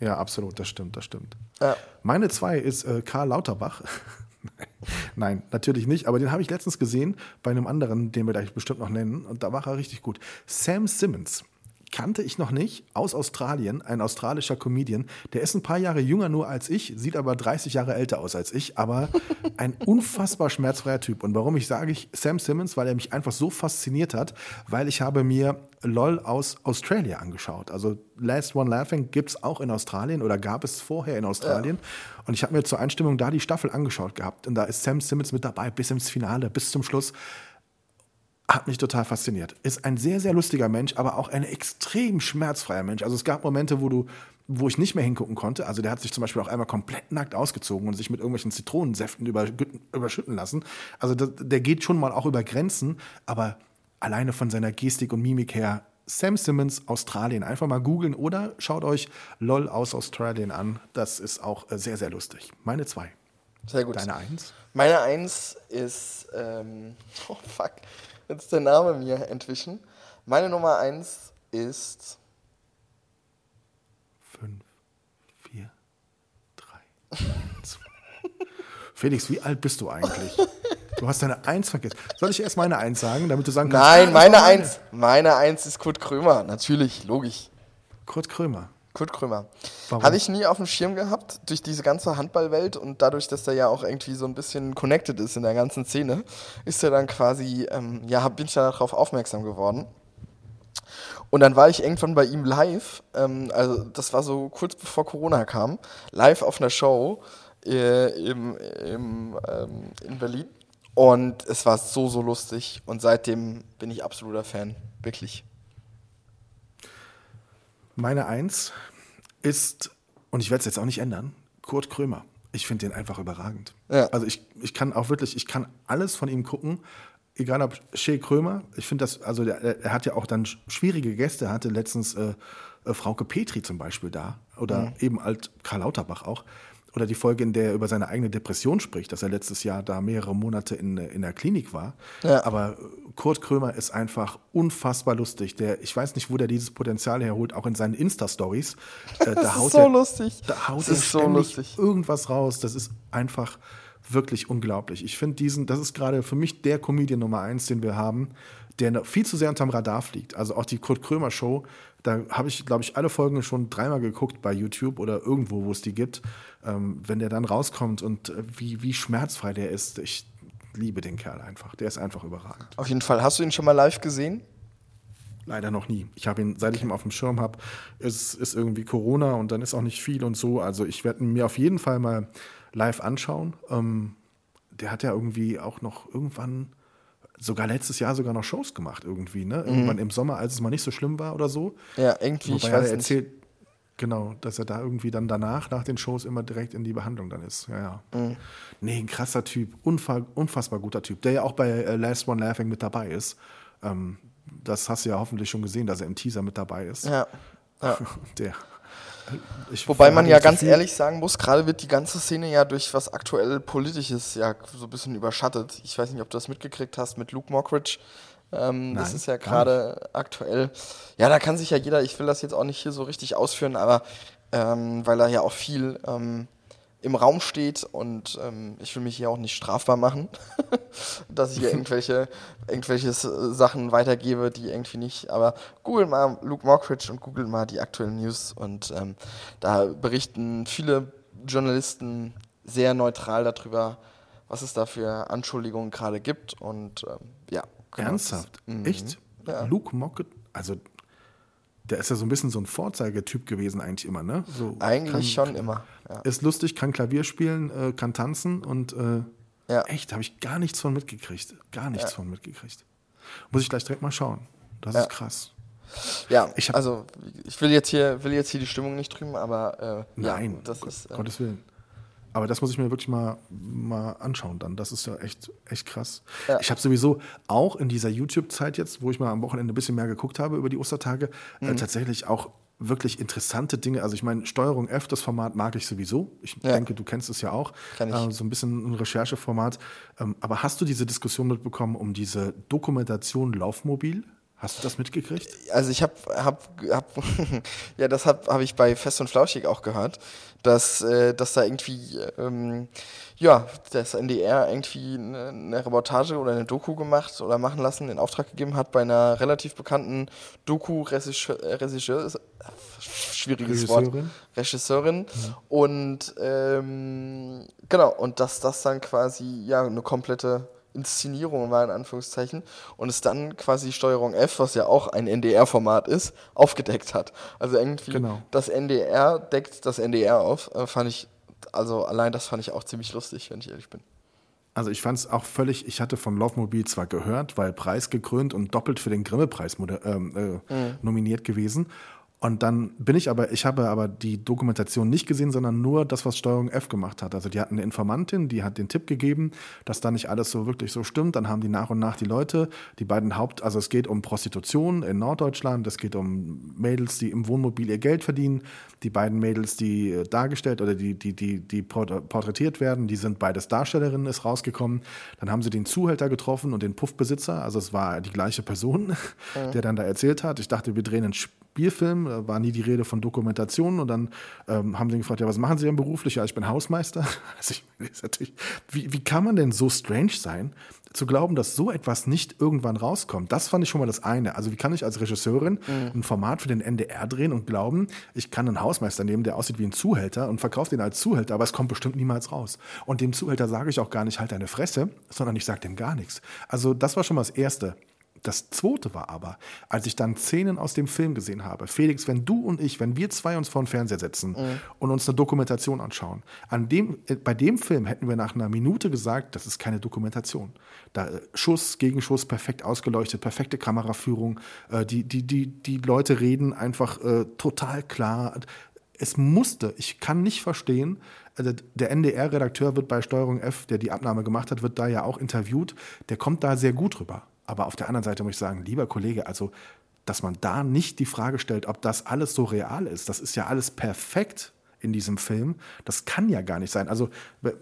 Speaker 1: Ja, absolut, das stimmt, das stimmt.
Speaker 2: Ja.
Speaker 1: Meine zwei ist äh, Karl Lauterbach. Nein, natürlich nicht, aber den habe ich letztens gesehen bei einem anderen, den wir gleich bestimmt noch nennen, und da war er richtig gut. Sam Simmons kannte ich noch nicht, aus Australien, ein australischer Comedian. Der ist ein paar Jahre jünger nur als ich, sieht aber 30 Jahre älter aus als ich, aber ein unfassbar schmerzfreier Typ. Und warum ich sage ich Sam Simmons, weil er mich einfach so fasziniert hat, weil ich habe mir LOL aus Australia angeschaut. Also Last One Laughing gibt es auch in Australien oder gab es vorher in Australien. Und ich habe mir zur Einstimmung da die Staffel angeschaut gehabt. Und da ist Sam Simmons mit dabei bis ins Finale, bis zum Schluss hat mich total fasziniert. Ist ein sehr, sehr lustiger Mensch, aber auch ein extrem schmerzfreier Mensch. Also es gab Momente, wo du, wo ich nicht mehr hingucken konnte. Also der hat sich zum Beispiel auch einmal komplett nackt ausgezogen und sich mit irgendwelchen Zitronensäften über, überschütten lassen. Also der geht schon mal auch über Grenzen, aber alleine von seiner Gestik und Mimik her, Sam Simmons, Australien. Einfach mal googeln oder schaut euch LOL aus Australien an. Das ist auch äh, sehr, sehr lustig. Meine zwei.
Speaker 2: Sehr gut.
Speaker 1: Deine eins?
Speaker 2: Meine Eins ist, ähm, oh fuck, jetzt ist der Name mir entwichen. Meine Nummer Eins ist,
Speaker 1: Fünf, vier, drei, zwei. Felix, wie alt bist du eigentlich? Du hast deine Eins vergessen. Soll ich erst meine Eins sagen, damit du sagen kannst?
Speaker 2: nein, meine
Speaker 1: war
Speaker 2: Eins, meine Eins ist Kurt Krömer, natürlich, logisch.
Speaker 1: Kurt Krömer.
Speaker 2: Kurt Krömer. Hatte ich nie auf dem Schirm gehabt, durch diese ganze Handballwelt und dadurch, dass der ja auch irgendwie so ein bisschen connected ist in der ganzen Szene, ist er dann quasi, ähm, ja, bin ich darauf aufmerksam geworden. Und dann war ich irgendwann bei ihm live, ähm, also das war so kurz bevor Corona kam, live auf einer Show äh, im, im, ähm, in Berlin. Und es war so, so lustig. Und seitdem bin ich absoluter Fan. Wirklich.
Speaker 1: Meine Eins ist, und ich werde es jetzt auch nicht ändern, Kurt Krömer. Ich finde den einfach überragend.
Speaker 2: Ja.
Speaker 1: Also ich, ich kann auch wirklich, ich kann alles von ihm gucken. Egal ob Shea Krömer, ich finde das, also der, er hat ja auch dann schwierige Gäste, er hatte letztens äh, äh, Frauke Petri zum Beispiel da oder eben halt Karl Lauterbach auch. oder die Folge, in der er über seine eigene Depression spricht, dass er letztes Jahr da mehrere Monate in, in der Klinik war.
Speaker 2: Ja.
Speaker 1: Aber Kurt Krömer ist einfach unfassbar lustig. Der, ich weiß nicht, wo der dieses Potenzial herholt, auch in seinen Insta-Stories. Äh,
Speaker 2: Das
Speaker 1: da
Speaker 2: ist so
Speaker 1: er,
Speaker 2: lustig.
Speaker 1: Da haut
Speaker 2: Das
Speaker 1: er
Speaker 2: ist so
Speaker 1: ständig
Speaker 2: lustig.
Speaker 1: irgendwas raus. Das ist einfach wirklich unglaublich. Ich finde diesen, das ist gerade für mich der Comedian Nummer eins, den wir haben, der viel zu sehr unterm Radar fliegt. Also auch die Kurt Krömer Show, da habe ich, glaube ich, alle Folgen schon dreimal geguckt bei YouTube oder irgendwo, wo es die gibt. Ähm, wenn der dann rauskommt und äh, wie, wie schmerzfrei der ist, ich liebe den Kerl einfach. Der ist einfach überragend.
Speaker 2: Auf jeden Fall. Hast du ihn schon mal live gesehen?
Speaker 1: Leider noch nie. Ich habe ihn, seit ich ihn auf dem Schirm habe, ist, ist irgendwie Corona und dann ist auch nicht viel und so. Also ich werde ihn mir auf jeden Fall mal live anschauen. Ähm, der hat ja irgendwie auch noch irgendwann, sogar letztes Jahr sogar noch Shows gemacht irgendwie, ne? Irgendwann im Sommer, als es mal nicht so schlimm war oder so.
Speaker 2: Ja, irgendwie, ich
Speaker 1: Wobei er
Speaker 2: weiß nicht.
Speaker 1: erzählt, genau, dass er da irgendwie dann danach, nach den Shows, immer direkt in die Behandlung dann ist. Ja, ja.
Speaker 2: Mhm.
Speaker 1: Nee, ein krasser Typ, unfa unfassbar guter Typ, der ja auch bei äh, Last One Laughing mit dabei ist. Ähm, das hast du ja hoffentlich schon gesehen, dass er im Teaser mit dabei ist.
Speaker 2: Ja. ja.
Speaker 1: Der. Ich
Speaker 2: Wobei man ja
Speaker 1: das
Speaker 2: ganz ehrlich sagen muss, gerade wird die ganze Szene ja durch was aktuell Politisches ja so ein bisschen überschattet. Ich weiß nicht, ob du das mitgekriegt hast mit Luke Mockridge. Ähm, das
Speaker 1: Nein,
Speaker 2: ist ja gerade aktuell. Ja, da kann sich ja jeder, ich will das jetzt auch nicht hier so richtig ausführen, aber ähm, weil da ja auch viel ähm, im Raum steht und ähm, ich will mich hier auch nicht strafbar machen, dass ich hier irgendwelche, irgendwelche Sachen weitergebe, die irgendwie nicht. Aber google mal Luke Mockridge und google mal die aktuellen News und ähm, da berichten viele Journalisten sehr neutral darüber, was es da für Anschuldigungen gerade gibt und ähm, ja. genau.
Speaker 1: Ernsthaft?
Speaker 2: Mhm.
Speaker 1: Echt?
Speaker 2: Ja.
Speaker 1: Luke Mockett, also der ist ja so ein bisschen so ein Vorzeigetyp gewesen eigentlich immer, ne? So,
Speaker 2: Eigentlich
Speaker 1: kann,
Speaker 2: schon immer. Ja.
Speaker 1: Ist lustig, kann Klavier spielen, äh, kann tanzen und äh,
Speaker 2: Ja.
Speaker 1: echt, habe ich gar nichts von mitgekriegt. Gar nichts von mitgekriegt. Muss ich gleich direkt mal schauen. Das
Speaker 2: Ja.
Speaker 1: ist krass.
Speaker 2: Ja,
Speaker 1: Ich hab-
Speaker 2: also ich will jetzt hier will jetzt hier die Stimmung nicht drüben, aber äh,
Speaker 1: Nein,
Speaker 2: ja, das
Speaker 1: Gott,
Speaker 2: ist äh,
Speaker 1: Gottes Willen. Aber das muss ich mir wirklich mal, mal anschauen dann. Das ist ja echt, echt krass.
Speaker 2: Ja.
Speaker 1: Ich habe sowieso auch in dieser YouTube-Zeit jetzt, wo ich mal am Wochenende ein bisschen mehr geguckt habe über die Ostertage,
Speaker 2: Mhm.
Speaker 1: äh, tatsächlich auch wirklich interessante Dinge. Also ich meine, Steuerung F, das Format mag ich sowieso. Ich
Speaker 2: Ja.
Speaker 1: denke, du kennst es ja auch. Äh, so ein bisschen ein Rechercheformat. Ähm, aber hast du diese Diskussion mitbekommen um diese Dokumentation Laufmobil? Hast du das mitgekriegt?
Speaker 2: also ich habe hab, hab ja das habe hab ich bei Fest und Flauschig auch gehört, dass äh, dass da irgendwie ähm, ja das NDR irgendwie eine, eine Reportage oder eine Doku gemacht oder machen lassen, in Auftrag gegeben hat bei einer relativ bekannten Doku Regisseur schwieriges Wort
Speaker 1: Regisseurin?
Speaker 2: Regisseurin und ähm, genau und dass das dann quasi ja eine komplette Inszenierung war in Anführungszeichen und es dann quasi Steuerung F, was ja auch ein NDR-Format ist, aufgedeckt hat. Also irgendwie
Speaker 1: Genau.
Speaker 2: das NDR deckt das NDR auf, äh, fand ich also allein das fand ich auch ziemlich lustig, wenn ich ehrlich bin.
Speaker 1: Also ich fand es auch völlig, ich hatte von Laufmobil zwar gehört, weil preisgekrönt und doppelt für den Grimme-Preis ähm, äh, nominiert gewesen. Und dann bin ich aber, ich habe aber die Dokumentation nicht gesehen, sondern nur das, was Steuerung F gemacht hat. Also die hatten eine Informantin, die hat den Tipp gegeben, dass da nicht alles so wirklich so stimmt. Dann haben die nach und nach die Leute, die beiden Haupt, also es geht um Prostitution in Norddeutschland, es geht um Mädels, die im Wohnmobil ihr Geld verdienen. Die beiden Mädels, die äh, dargestellt oder die, die, die, die port- porträtiert werden, die sind beides Darstellerinnen, ist rausgekommen. Dann haben sie den Zuhälter getroffen und den Puffbesitzer, also es war die gleiche Person, der dann da erzählt hat. Ich dachte, wir drehen einen Spielfilm, da war nie die Rede von Dokumentation und dann ähm, haben sie ihn gefragt, ja, was machen Sie denn beruflich? Ja, ich bin Hausmeister. Also ich meine, ist natürlich, wie, wie kann man denn so strange sein, zu glauben, dass so etwas nicht irgendwann rauskommt? Das fand ich schon mal das eine. Also wie kann ich als Regisseurin ein Format für den NDR drehen und glauben, ich kann einen Hausmeister nehmen, der aussieht wie ein Zuhälter und verkaufe den als Zuhälter, aber es kommt bestimmt niemals raus. Und dem Zuhälter sage ich auch gar nicht, halt deine Fresse, sondern ich sage dem gar nichts. Also das war schon mal das Erste. Das zweite war aber, als ich dann Szenen aus dem Film gesehen habe, Felix, wenn du und ich, wenn wir zwei uns vor den Fernseher setzen und uns eine Dokumentation anschauen, an dem, äh, bei dem Film hätten wir nach einer Minute gesagt, das ist keine Dokumentation. Da äh, Schuss, Gegenschuss, perfekt ausgeleuchtet, perfekte Kameraführung, äh, die, die, die, die Leute reden einfach äh, total klar. Es musste, ich kann nicht verstehen, also der NDR-Redakteur wird bei Steuerung F, der die Abnahme gemacht hat, wird da ja auch interviewt. Der kommt da sehr gut rüber. Aber auf der anderen Seite muss ich sagen, lieber Kollege, also, dass man da nicht die Frage stellt, ob das alles so real ist, das ist ja alles perfekt in diesem Film. Das kann ja gar nicht sein. Also,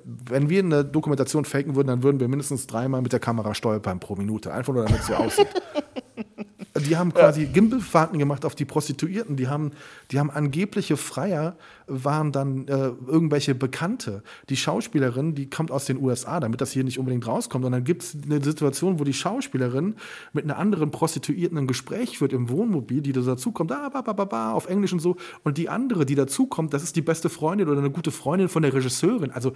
Speaker 1: wenn wir eine Dokumentation faken würden, dann würden wir mindestens dreimal mit der Kamera stolpern pro Minute. Einfach nur, damit es so aussieht. Die haben quasi. Gimbelfahrten gemacht auf die Prostituierten. Die haben, die haben angebliche Freier, waren dann äh, irgendwelche Bekannte. Die Schauspielerin, die kommt aus den USA, damit das hier nicht unbedingt rauskommt. Und dann gibt es eine Situation, wo die Schauspielerin mit einer anderen Prostituierten ein Gespräch führt im Wohnmobil, die da dazukommt, ah, ba, ba, ba, ba, auf Englisch und so. Und die andere, die dazukommt, das ist die beste Freundin oder eine gute Freundin von der Regisseurin. Also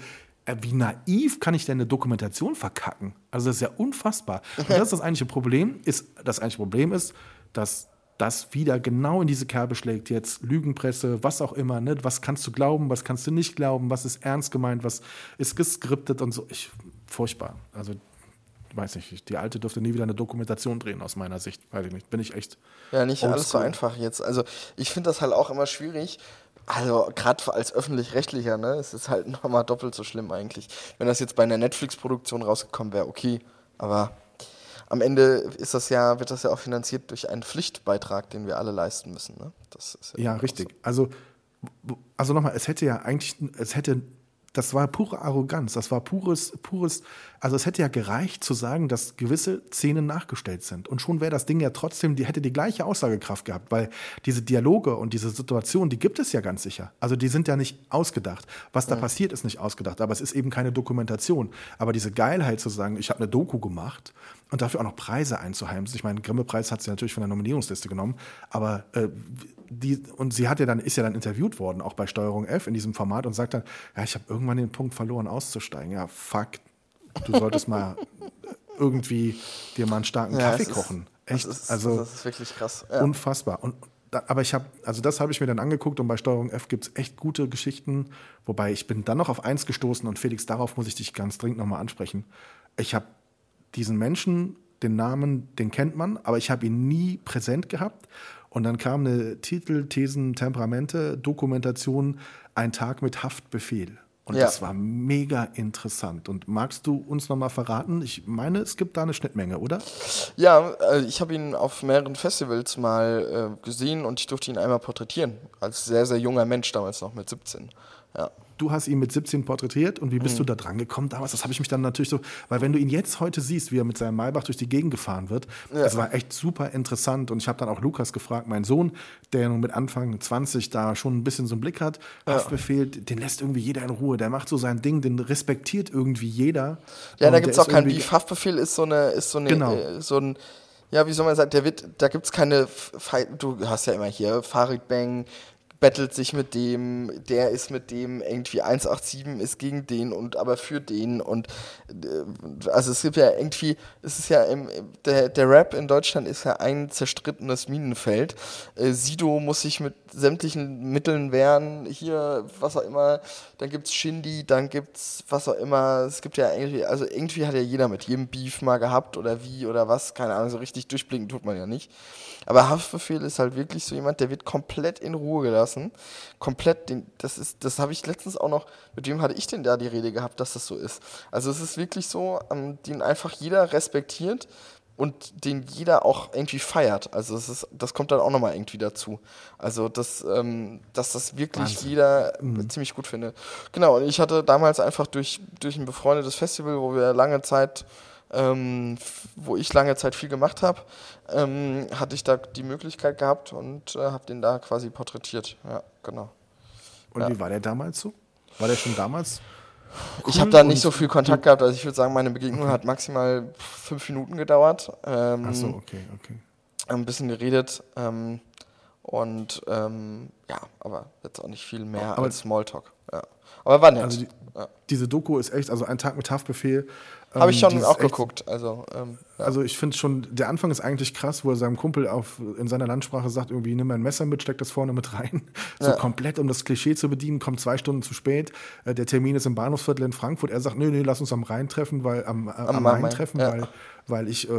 Speaker 1: äh, wie naiv kann ich denn eine Dokumentation verkacken? Also das ist ja unfassbar. Und das ist das eigentliche Problem. Ist, das eigentliche Problem ist, dass das wieder genau in diese Kerbe schlägt. Jetzt Lügenpresse, was auch immer. Ne? Was kannst du glauben, was kannst du nicht glauben, was ist ernst gemeint, was ist geskriptet und so. Ich, furchtbar. Also weiß nicht, die Alte dürfte nie wieder eine Dokumentation drehen, aus meiner Sicht. Weiß ich nicht. Bin ich echt.
Speaker 2: Ja, nicht alles so einfach jetzt. Also ich finde das halt auch immer schwierig, also gerade als öffentlich-rechtlicher, ne, es ist halt nochmal doppelt so schlimm eigentlich. Wenn das jetzt bei einer Netflix-Produktion rausgekommen wäre, okay. Aber am Ende ist das ja, wird das ja auch finanziert durch einen Pflichtbeitrag, den wir alle leisten müssen. Ne?
Speaker 1: Das ist ja, ja richtig. So. Also, also nochmal, es hätte ja eigentlich, es hätte das war pure Arroganz, das war pures, pures, also es hätte ja gereicht zu sagen, dass gewisse Szenen nachgestellt sind. Und schon wäre das Ding ja trotzdem, die hätte die gleiche Aussagekraft gehabt, weil diese Dialoge und diese Situation, die gibt es ja ganz sicher. Also die sind ja nicht ausgedacht. Was da mhm. passiert, ist nicht ausgedacht, aber es ist eben keine Dokumentation. Aber diese Geilheit zu sagen, ich habe eine Doku gemacht und dafür auch noch Preise einzuheimsen. Ich meine, Grimme-Preis hat sie natürlich von der Nominierungsliste genommen, aber äh, die, und sie hat ja dann, ist ja dann interviewt worden, auch bei Steuerung F in diesem Format und sagt dann, ja, ich habe irgendwann den Punkt verloren, auszusteigen. Ja, fuck, du solltest mal irgendwie dir mal einen starken ja, Kaffee kochen. Echt,
Speaker 2: das ist,
Speaker 1: also
Speaker 2: das ist wirklich krass.
Speaker 1: Ja. Unfassbar. Und aber ich habe, also das habe ich mir dann angeguckt und bei Steuerung F gibt es echt gute Geschichten. Wobei ich bin dann noch auf eins gestoßen und Felix, darauf muss ich dich ganz dringend nochmal ansprechen. Ich habe diesen Menschen, den Namen, den kennt man, aber ich habe ihn nie präsent gehabt. Und dann kam eine Titel, Thesen, Temperamente, Dokumentation, ein Tag mit Haftbefehl. Und ja. das war mega interessant. Und magst du uns nochmal verraten? Ich meine, es gibt da eine Schnittmenge, oder?
Speaker 2: Ja, äh, ich habe ihn auf mehreren Festivals mal äh, gesehen und ich durfte ihn einmal porträtieren. Als sehr, sehr junger Mensch, damals noch mit 17. Ja
Speaker 1: du hast ihn mit 17 porträtiert und wie bist mhm. du da dran gekommen damals? Das habe ich mich dann natürlich so, weil wenn du ihn jetzt heute siehst, wie er mit seinem Maybach durch die Gegend gefahren wird, ja. das war echt super interessant und ich habe dann auch Lukas gefragt, mein Sohn, der nun mit Anfang 20 da schon ein bisschen so einen Blick hat, ja. Haftbefehl, den lässt irgendwie jeder in Ruhe, der macht so sein Ding, den respektiert irgendwie jeder.
Speaker 2: Ja, da gibt es auch keinen Beef. Haftbefehl ist so eine, ist so eine, genau. äh, so ein ja, wie soll man sagen, der wird, da gibt es keine, du hast ja immer hier Farid Bang, bettelt sich mit dem, der ist mit dem, irgendwie 187 ist gegen den und aber für den und äh, also es gibt ja irgendwie, es ist ja im, der, der Rap in Deutschland ist ja ein zerstrittenes Minenfeld. Äh, Sido muss sich mit sämtlichen Mitteln wehren, hier, was auch immer, dann gibt's Shindy, dann gibt's was auch immer, es gibt ja irgendwie, also irgendwie hat ja jeder mit jedem Beef mal gehabt oder wie oder was, keine Ahnung, so richtig durchblicken tut man ja nicht. Aber Haftbefehl ist halt wirklich so jemand, der wird komplett in Ruhe gelassen. Komplett, den, das ist, das habe ich letztens auch noch, mit wem hatte ich denn da die Rede gehabt, dass das so ist. Also es ist wirklich so, ähm, den einfach jeder respektiert und den jeder auch irgendwie feiert. Also es ist, das kommt dann auch nochmal irgendwie dazu. Also dass, ähm, dass das wirklich Wahnsinn. jeder mhm. ziemlich gut findet. Genau, und ich hatte damals einfach durch, durch ein befreundetes Festival, wo wir lange Zeit ähm, wo ich lange Zeit viel gemacht habe, ähm, hatte ich da die Möglichkeit gehabt und äh, habe den da quasi porträtiert. Ja, genau.
Speaker 1: Und ja. wie war der damals so? War der schon damals?
Speaker 2: Cool ich habe da nicht so viel Kontakt gehabt. Also ich würde sagen, meine Begegnung okay. hat maximal fünf Minuten gedauert. Ähm,
Speaker 1: Ach so, okay, okay.
Speaker 2: Ein bisschen geredet. Ähm, und ähm, ja, aber jetzt auch nicht viel mehr aber als Smalltalk. Ja. Aber war nett.
Speaker 1: Also die,
Speaker 2: ja.
Speaker 1: diese Doku ist echt, also ein Tag mit Haftbefehl
Speaker 2: habe ich ähm, schon auch geguckt. Also, ähm,
Speaker 1: ja. also ich finde schon, der Anfang ist eigentlich krass, wo er seinem Kumpel auf, in seiner Landsprache sagt, irgendwie nimm ein Messer mit, steck das vorne mit rein. So ja. komplett, um das Klischee zu bedienen, kommt zwei Stunden zu spät. Äh, der Termin ist im Bahnhofsviertel in Frankfurt. Er sagt, nee, nee, lass uns am Rhein treffen, weil am, äh, am, am Main treffen, ja. weil, weil ich, äh,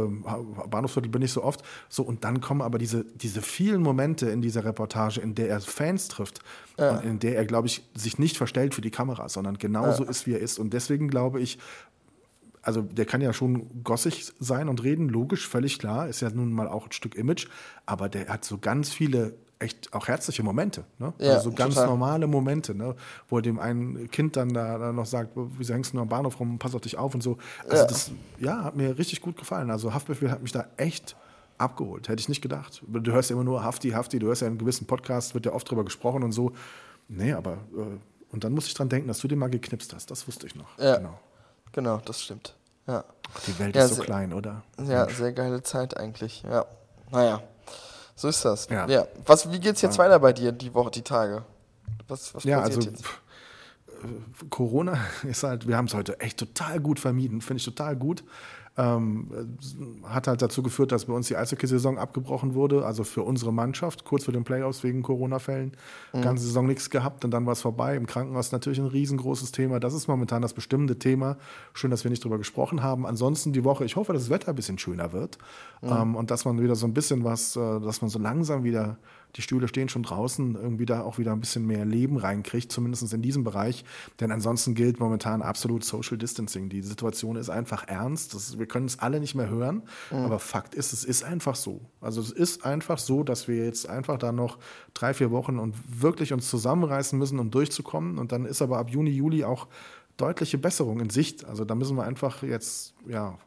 Speaker 1: Bahnhofsviertel bin ich so oft. So, und dann kommen aber diese, diese vielen Momente in dieser Reportage, in der er Fans trifft und in der er, glaube ich, sich nicht verstellt für die Kamera, sondern genauso ist, wie er ist. Und deswegen glaube ich, also der kann ja schon gossig sein und reden, logisch, völlig klar, ist ja nun mal auch ein Stück Image, aber der hat so ganz viele echt auch herzliche Momente. Ne?
Speaker 2: Ja,
Speaker 1: also so ganz
Speaker 2: total.
Speaker 1: normale Momente, ne? wo dem ein Kind dann da, da noch sagt, wieso hängst du nur am Bahnhof rum, pass auf dich auf und so. Also
Speaker 2: Ja.
Speaker 1: das ja, hat mir richtig gut gefallen. Also Haftbefehl hat mich da echt abgeholt. Hätte ich nicht gedacht. Du hörst ja immer nur Hafti, Hafti, du hörst ja in gewissen Podcasts, wird ja oft drüber gesprochen und so. Nee, aber äh, und dann musste ich dran denken, dass du den mal geknipst hast. Das wusste ich noch.
Speaker 2: Ja.
Speaker 1: Genau.
Speaker 2: Genau, das stimmt. Ja.
Speaker 1: Die Welt
Speaker 2: Ja,
Speaker 1: ist so
Speaker 2: sehr-
Speaker 1: klein, oder?
Speaker 2: Ja, sehr geile Zeit eigentlich. Ja. Naja. So ist das. Ja.
Speaker 1: Ja.
Speaker 2: Was, wie geht's jetzt weiter bei dir die Woche, die Tage? Was, was
Speaker 1: Ja,
Speaker 2: passiert
Speaker 1: also
Speaker 2: jetzt?
Speaker 1: äh, Corona ist halt, wir haben es heute echt total gut vermieden, finde ich total gut. Ähm, äh, hat halt dazu geführt, dass bei uns die Eishockey-Saison abgebrochen wurde, also für unsere Mannschaft, kurz vor den Playoffs wegen Corona-Fällen. Ganze Saison nichts gehabt und dann war es vorbei. Im Krankenhaus natürlich ein riesengroßes Thema. Das ist momentan das bestimmende Thema. Schön, dass wir nicht drüber gesprochen haben. Ansonsten die Woche, ich hoffe, dass das Wetter ein bisschen schöner wird ähm, und dass man wieder so ein bisschen was, äh, dass man so langsam wieder die Stühle stehen schon draußen, irgendwie da auch wieder ein bisschen mehr Leben reinkriegt, zumindest in diesem Bereich. Denn ansonsten gilt momentan absolut Social Distancing. Die Situation ist einfach ernst. Das, wir können es alle nicht mehr hören. Aber Fakt ist, es ist einfach so. Also es ist einfach so, dass wir jetzt einfach da noch drei, vier Wochen und wirklich uns zusammenreißen müssen, um durchzukommen. Und dann ist aber ab Juni, Juli auch deutliche Besserung in Sicht. Also da müssen wir einfach jetzt, ja,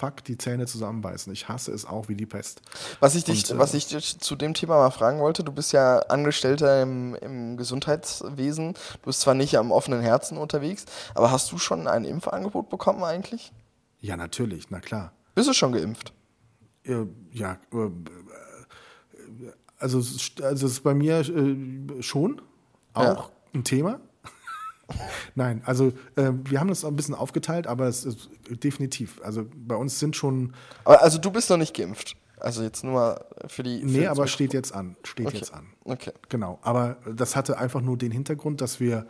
Speaker 1: fuck, die Zähne zusammenbeißen. Ich hasse es auch wie die Pest.
Speaker 2: Was ich, dich,
Speaker 1: Und, äh,
Speaker 2: was ich dich zu dem Thema mal fragen wollte, du bist ja Angestellter im, im Gesundheitswesen, du bist zwar nicht am offenen Herzen unterwegs, aber hast du schon ein Impfangebot bekommen eigentlich?
Speaker 1: Ja, natürlich, na klar.
Speaker 2: Bist du schon geimpft?
Speaker 1: Äh, ja, äh, also, es ist- also es ist bei mir äh, schon auch
Speaker 2: Ja.
Speaker 1: ein Thema. Nein, also äh, wir haben das ein bisschen aufgeteilt, aber es ist definitiv. Also bei uns sind schon,
Speaker 2: Aber also du bist noch nicht geimpft. Also jetzt nur mal für die. für
Speaker 1: nee, aber
Speaker 2: Zuschauer.
Speaker 1: steht jetzt an, steht
Speaker 2: Okay.
Speaker 1: jetzt an.
Speaker 2: Okay.
Speaker 1: Genau, aber das hatte einfach nur den Hintergrund, dass wir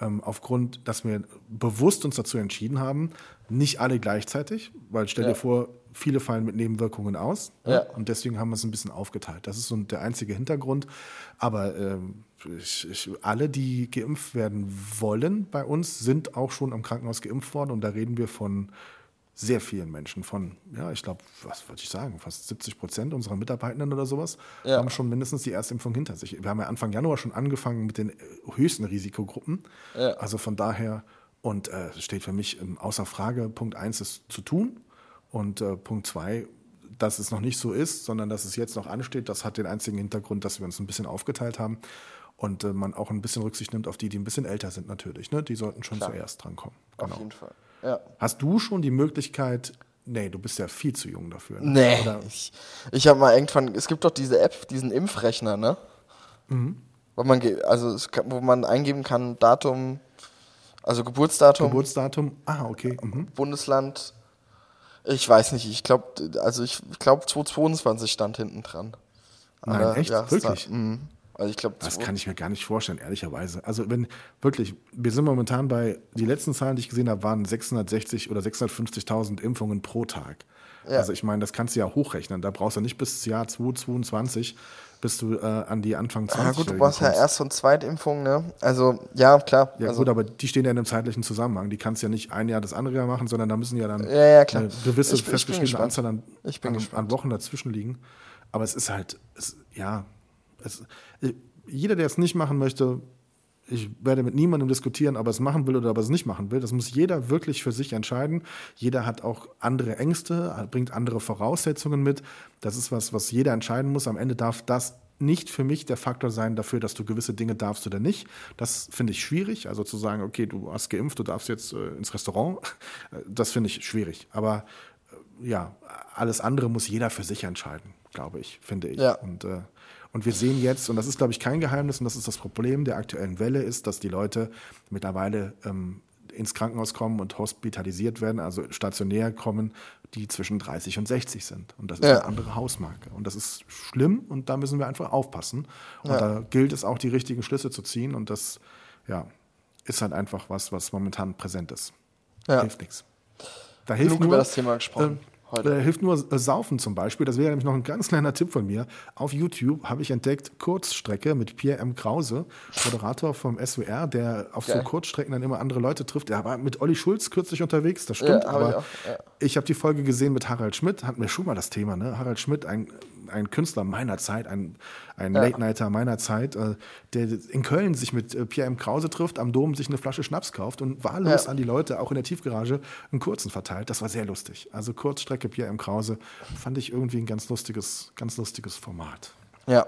Speaker 1: ähm, aufgrund, dass wir bewusst uns dazu entschieden haben, nicht alle gleichzeitig, weil stell
Speaker 2: Ja.
Speaker 1: dir vor, viele fallen mit Nebenwirkungen aus ne?
Speaker 2: Ja.
Speaker 1: und deswegen haben wir es ein bisschen aufgeteilt. Das ist so der einzige Hintergrund. Aber ähm, ich, ich, alle, die geimpft werden wollen bei uns, sind auch schon am Krankenhaus geimpft worden und da reden wir von sehr vielen Menschen, von, ja, ich glaube, was würde ich sagen, fast 70 Prozent unserer Mitarbeitenden oder sowas,
Speaker 2: Ja.
Speaker 1: haben schon mindestens die Erstimpfung hinter sich. Wir haben ja Anfang Januar schon angefangen mit den äh, höchsten Risikogruppen.
Speaker 2: Ja.
Speaker 1: Also von daher, und äh, es steht für mich außer Frage, Punkt eins ist zu tun und äh, Punkt zwei, dass es noch nicht so ist, sondern dass es jetzt noch ansteht, das hat den einzigen Hintergrund, dass wir uns ein bisschen aufgeteilt haben und äh, man auch ein bisschen Rücksicht nimmt auf die, die ein bisschen älter sind natürlich. Ne? Die sollten schon
Speaker 2: Klar.
Speaker 1: zuerst drankommen.
Speaker 2: Auf
Speaker 1: Genau.
Speaker 2: jeden Fall. Ja.
Speaker 1: Hast du schon die Möglichkeit, nee, du bist ja viel zu jung dafür. Ne?
Speaker 2: Nee.
Speaker 1: Oder,
Speaker 2: Ich, ich habe mal irgendwann, es gibt doch diese App, diesen Impfrechner, ne?
Speaker 1: Mhm.
Speaker 2: Wo man, also kann, wo man eingeben kann, Datum, also Geburtsdatum,
Speaker 1: Geburtsdatum, ah, okay. Mhm.
Speaker 2: Bundesland. Ich weiß nicht, ich glaube, also ich, ich glaube 2022 stand hinten dran.
Speaker 1: Nein,
Speaker 2: Aber,
Speaker 1: echt?
Speaker 2: ja,
Speaker 1: Wirklich?
Speaker 2: Da, mhm. Also ich glaube,
Speaker 1: Das kann ich mir gar nicht vorstellen, ehrlicherweise. Also wenn wirklich, wir sind momentan bei, die letzten Zahlen, die ich gesehen habe, waren 660 oder 650.000 Impfungen pro Tag.
Speaker 2: Ja.
Speaker 1: Also ich meine, das kannst du ja hochrechnen. Da brauchst du nicht bis Jahr 2022, bis du äh, an die Anfang 20
Speaker 2: Ja gut, du brauchst ja Erst- und Zweitimpfung, ne? Also, ja, klar.
Speaker 1: Ja
Speaker 2: also,
Speaker 1: gut, aber die stehen ja in einem zeitlichen Zusammenhang. Die kannst ja nicht ein Jahr das andere Jahr machen, sondern da müssen ja dann
Speaker 2: Ja, ja, klar.
Speaker 1: eine gewisse
Speaker 2: Ich
Speaker 1: festgeschriebene. Anzahl an, an, an Wochen dazwischen liegen. Aber es ist halt, es, ja, es, jeder, der es nicht machen möchte, ich werde mit niemandem diskutieren, ob er es machen will oder ob er es nicht machen will. Das muss jeder wirklich für sich entscheiden. Jeder hat auch andere Ängste, bringt andere Voraussetzungen mit. Das ist was, was jeder entscheiden muss. Am Ende darf das nicht für mich der Faktor sein dafür, dass du gewisse Dinge darfst oder nicht. Das finde ich schwierig. Also zu sagen, okay, du hast geimpft, du darfst jetzt äh, ins Restaurant, das finde ich schwierig. Aber äh, ja, alles andere muss jeder für sich entscheiden, glaube ich, finde ich.
Speaker 2: Ja.
Speaker 1: Und, äh, und wir sehen jetzt, und das ist, glaube ich, kein Geheimnis, und das ist das Problem der aktuellen Welle, ist, dass die Leute mittlerweile ähm, ins Krankenhaus kommen und hospitalisiert werden, also stationär kommen, die zwischen 30 und 60 sind. Und das ist
Speaker 2: Ja.
Speaker 1: eine andere Hausmarke. Und das ist schlimm und da müssen wir einfach aufpassen. Und
Speaker 2: Ja.
Speaker 1: da gilt es auch, die richtigen Schlüsse zu ziehen. Und das, ja, ist halt einfach was, was momentan präsent ist.
Speaker 2: Ja.
Speaker 1: Hilft nichts. Da hilft
Speaker 2: Genug
Speaker 1: nur,
Speaker 2: über das Thema gesprochen
Speaker 1: Da hilft nur äh, Saufen zum Beispiel. Das wäre nämlich noch ein ganz kleiner Tipp von mir. Auf YouTube habe ich entdeckt Kurzstrecke mit Pierre M. Krause, Moderator vom SWR, der auf
Speaker 2: Geil.
Speaker 1: so Kurzstrecken dann immer andere Leute trifft. Er war mit Olli Schulz kürzlich unterwegs, das
Speaker 2: Ja,
Speaker 1: stimmt.
Speaker 2: hab
Speaker 1: aber
Speaker 2: ich ja.
Speaker 1: ich habe die Folge gesehen mit Harald Schmidt, hatten wir schon mal das Thema, ne? Harald Schmidt, ein ein Künstler meiner Zeit, ein, ein
Speaker 2: Ja.
Speaker 1: Late-Nighter meiner Zeit, äh, der in Köln sich mit äh, Pierre M. Krause trifft, am Dom sich eine Flasche Schnaps kauft und wahllos
Speaker 2: Ja.
Speaker 1: an die Leute, auch in der Tiefgarage, einen kurzen verteilt. Das war sehr lustig. Also Kurzstrecke Pierre M. Krause fand ich irgendwie ein ganz lustiges, ganz lustiges Format.
Speaker 2: Ja.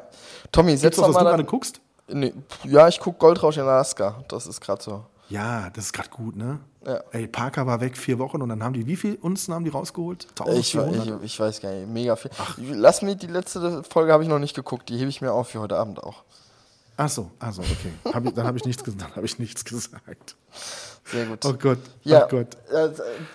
Speaker 2: Tommy, setz doch
Speaker 1: was, was du gerade guckst?
Speaker 2: nee, ja, ich guck Goldrausch in Alaska. Das ist gerade so.
Speaker 1: Ja, das ist gerade gut, ne?
Speaker 2: Ja.
Speaker 1: Ey, Parker war weg vier Wochen und dann haben die, wie viel Unzen haben die rausgeholt?
Speaker 2: Ich,
Speaker 1: 1400?
Speaker 2: ich, ich weiß gar nicht, mega viel. Lass mich, die letzte Folge habe ich noch nicht geguckt, die hebe ich mir auf für heute Abend auch.
Speaker 1: Ach so, ach so, okay. Hab ich, dann habe ich, nichts dann hab ich nichts gesagt.
Speaker 2: Sehr gut.
Speaker 1: Oh Gott,
Speaker 2: ja,
Speaker 1: oh Gott.
Speaker 2: äh,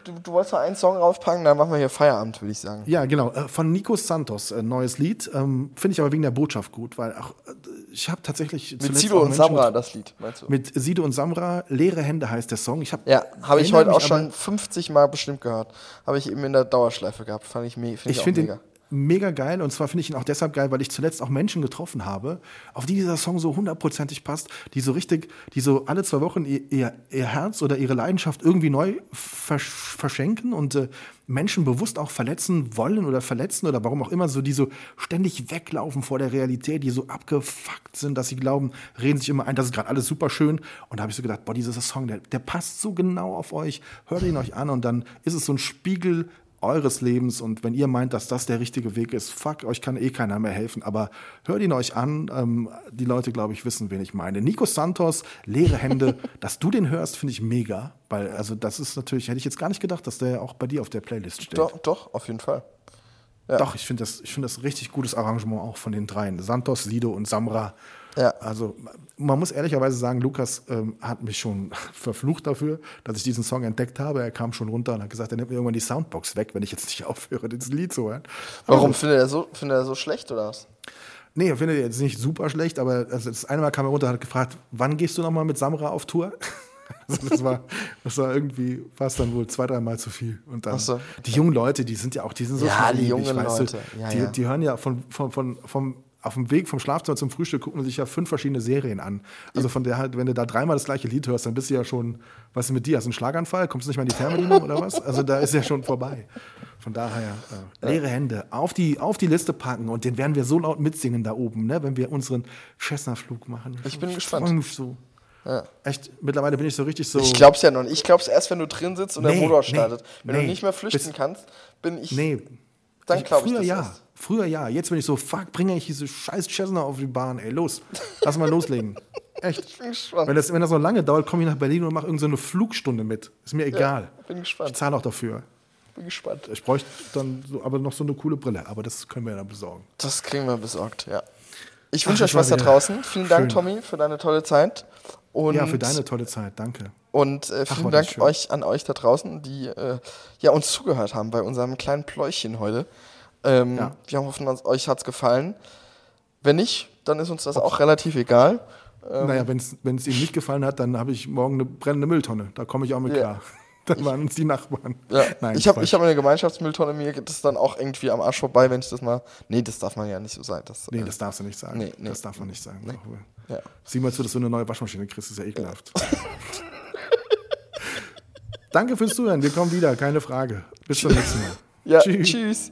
Speaker 2: du, du wolltest noch einen Song raufpacken, dann machen wir hier Feierabend, würde ich sagen.
Speaker 1: Ja, genau. äh, Von Nico Santos, ein neues Lied. Ähm, Finde ich aber wegen der Botschaft gut, weil auch, äh, ich habe tatsächlich.
Speaker 2: Mit
Speaker 1: zuletzt
Speaker 2: Sido und
Speaker 1: Menschen
Speaker 2: Samra, das Lied, meinst du?
Speaker 1: Mit, mit Sido und Samra, Leere Hände heißt der Song. Ich hab,
Speaker 2: Ja, habe ich heute auch schon 50 Mal bestimmt gehört. Habe ich eben in der Dauerschleife gehabt. Fand ich, me find
Speaker 1: Ich
Speaker 2: auch
Speaker 1: finde ihn
Speaker 2: mega.
Speaker 1: geil und zwar finde ich ihn auch deshalb geil, weil ich zuletzt auch Menschen getroffen habe, auf die dieser Song so hundertprozentig passt, die so richtig, die so alle zwei Wochen ihr, ihr, ihr Herz oder ihre Leidenschaft irgendwie neu versch verschenken und äh, Menschen bewusst auch verletzen wollen oder verletzen oder warum auch immer, so die so ständig weglaufen vor der Realität, die so abgefuckt sind, dass sie glauben, reden sich immer ein, das ist gerade alles super schön und da habe ich so gedacht, boah, dieser Song, der, der passt so genau auf euch, hört ihn euch an und dann ist es so ein Spiegel eures Lebens und wenn ihr meint, dass das der richtige Weg ist, fuck, euch kann eh keiner mehr helfen, aber hört ihn euch an. Ähm, die Leute, glaube ich, wissen, wen ich meine. Nico Santos, leere Hände, dass du den hörst, finde ich mega, weil also das ist natürlich, hätte ich jetzt gar nicht gedacht, dass der auch bei dir auf der Playlist steht.
Speaker 2: Doch, doch, auf jeden Fall.
Speaker 1: Doch, ich finde das, ich finde das richtig gutes Arrangement auch von den dreien. Santos, Sido und Samra.
Speaker 2: Ja.
Speaker 1: Also man muss ehrlicherweise sagen, Lukas ähm, hat mich schon verflucht dafür, dass ich diesen Song entdeckt habe. Er kam schon runter und hat gesagt, er nimmt mir irgendwann die Soundbox weg, wenn ich jetzt nicht aufhöre, dieses Lied zu hören.
Speaker 2: Warum
Speaker 1: Also,
Speaker 2: findet er so, findet er so schlecht oder was?
Speaker 1: Nee, er findet jetzt nicht super schlecht, aber das eine Mal kam er runter und hat gefragt, wann gehst du nochmal mit Samra auf Tour? Also das war, das war irgendwie, war es dann wohl zwei, dreimal zu viel. Und dann,
Speaker 2: so.
Speaker 1: die jungen Leute, die sind ja auch, die sind so
Speaker 2: Ja, die jungen Leute. Ja,
Speaker 1: die,
Speaker 2: ja.
Speaker 1: die hören ja von, von, von, vom, auf dem Weg vom Schlafzimmer zum Frühstück gucken sich ja fünf verschiedene Serien an. Also von der halt, wenn du da dreimal das gleiche Lied hörst, dann bist du ja schon, was ist mit dir? Hast du einen Schlaganfall? Kommst du nicht mehr in die Fernbedienung oder was? Also da ist ja schon vorbei. Von daher, äh, leere Hände auf die, auf die Liste packen und den werden wir so laut mitsingen da oben, ne, wenn wir unseren Cessna-Flug machen.
Speaker 2: Ich bin gespannt.
Speaker 1: so. Echt, mittlerweile bin ich so richtig so.
Speaker 2: Ich glaub's ja noch nicht. Ich glaub's erst, wenn du drin sitzt und der
Speaker 1: Nee,
Speaker 2: Motor
Speaker 1: nee,
Speaker 2: startet. Wenn
Speaker 1: nee.
Speaker 2: du nicht mehr flüchten
Speaker 1: Bis-
Speaker 2: kannst, bin ich.
Speaker 1: Nee.
Speaker 2: Dann glaub ich
Speaker 1: Früher
Speaker 2: das
Speaker 1: ja.
Speaker 2: erst.
Speaker 1: Früher ja. Jetzt bin ich so, fuck, bringe ich diese scheiß Cessna auf die Bahn, ey, los. Lass mal loslegen. Echt.
Speaker 2: Ich bin gespannt.
Speaker 1: Wenn das, wenn das so lange dauert, komme ich nach Berlin und mache irgendeine so eine Flugstunde mit. Ist mir egal.
Speaker 2: bin
Speaker 1: Ich
Speaker 2: gespannt.
Speaker 1: zahle auch dafür.
Speaker 2: Bin gespannt.
Speaker 1: Ich bräuchte dann so, aber noch so eine coole Brille, aber das können wir ja dann besorgen.
Speaker 2: Das kriegen wir besorgt, ja. Ich
Speaker 1: Ach,
Speaker 2: wünsche euch was da draußen. Vielen Dank,
Speaker 1: schön.
Speaker 2: Tommy, für deine tolle Zeit. Und,
Speaker 1: ja, für deine tolle Zeit, danke.
Speaker 2: Und äh,
Speaker 1: Ach,
Speaker 2: vielen
Speaker 1: das
Speaker 2: Dank euch an euch da draußen, die äh, ja, uns zugehört haben bei unserem kleinen Pläuchchen heute. Ähm,
Speaker 1: Ja.
Speaker 2: Wir hoffen, euch hat's gefallen. Wenn nicht, dann ist uns das auch relativ egal. Ähm.
Speaker 1: naja, wenn es Ihnen nicht gefallen hat, dann habe ich morgen eine brennende Mülltonne. Da komme ich auch mit
Speaker 2: Ja.
Speaker 1: klar. Dann waren uns die Nachbarn.
Speaker 2: Ja,
Speaker 1: Nein,
Speaker 2: ich habe hab eine Gemeinschaftsmülltonne, mir geht das dann auch irgendwie am Arsch vorbei, wenn ich das mal. Nee, das darf man ja nicht so sein. Das,
Speaker 1: Nee,
Speaker 2: äh,
Speaker 1: das darfst du nicht sagen.
Speaker 2: Nee, nee.
Speaker 1: Das darf man nicht sagen.
Speaker 2: Ja.
Speaker 1: Sieh mal zu, dass du eine neue Waschmaschine kriegst, das ist ja ekelhaft. Danke fürs Zuhören. Wir kommen wieder, keine Frage. Bis zum nächsten Mal.
Speaker 2: ja,
Speaker 1: Tschüss.
Speaker 2: tschüss.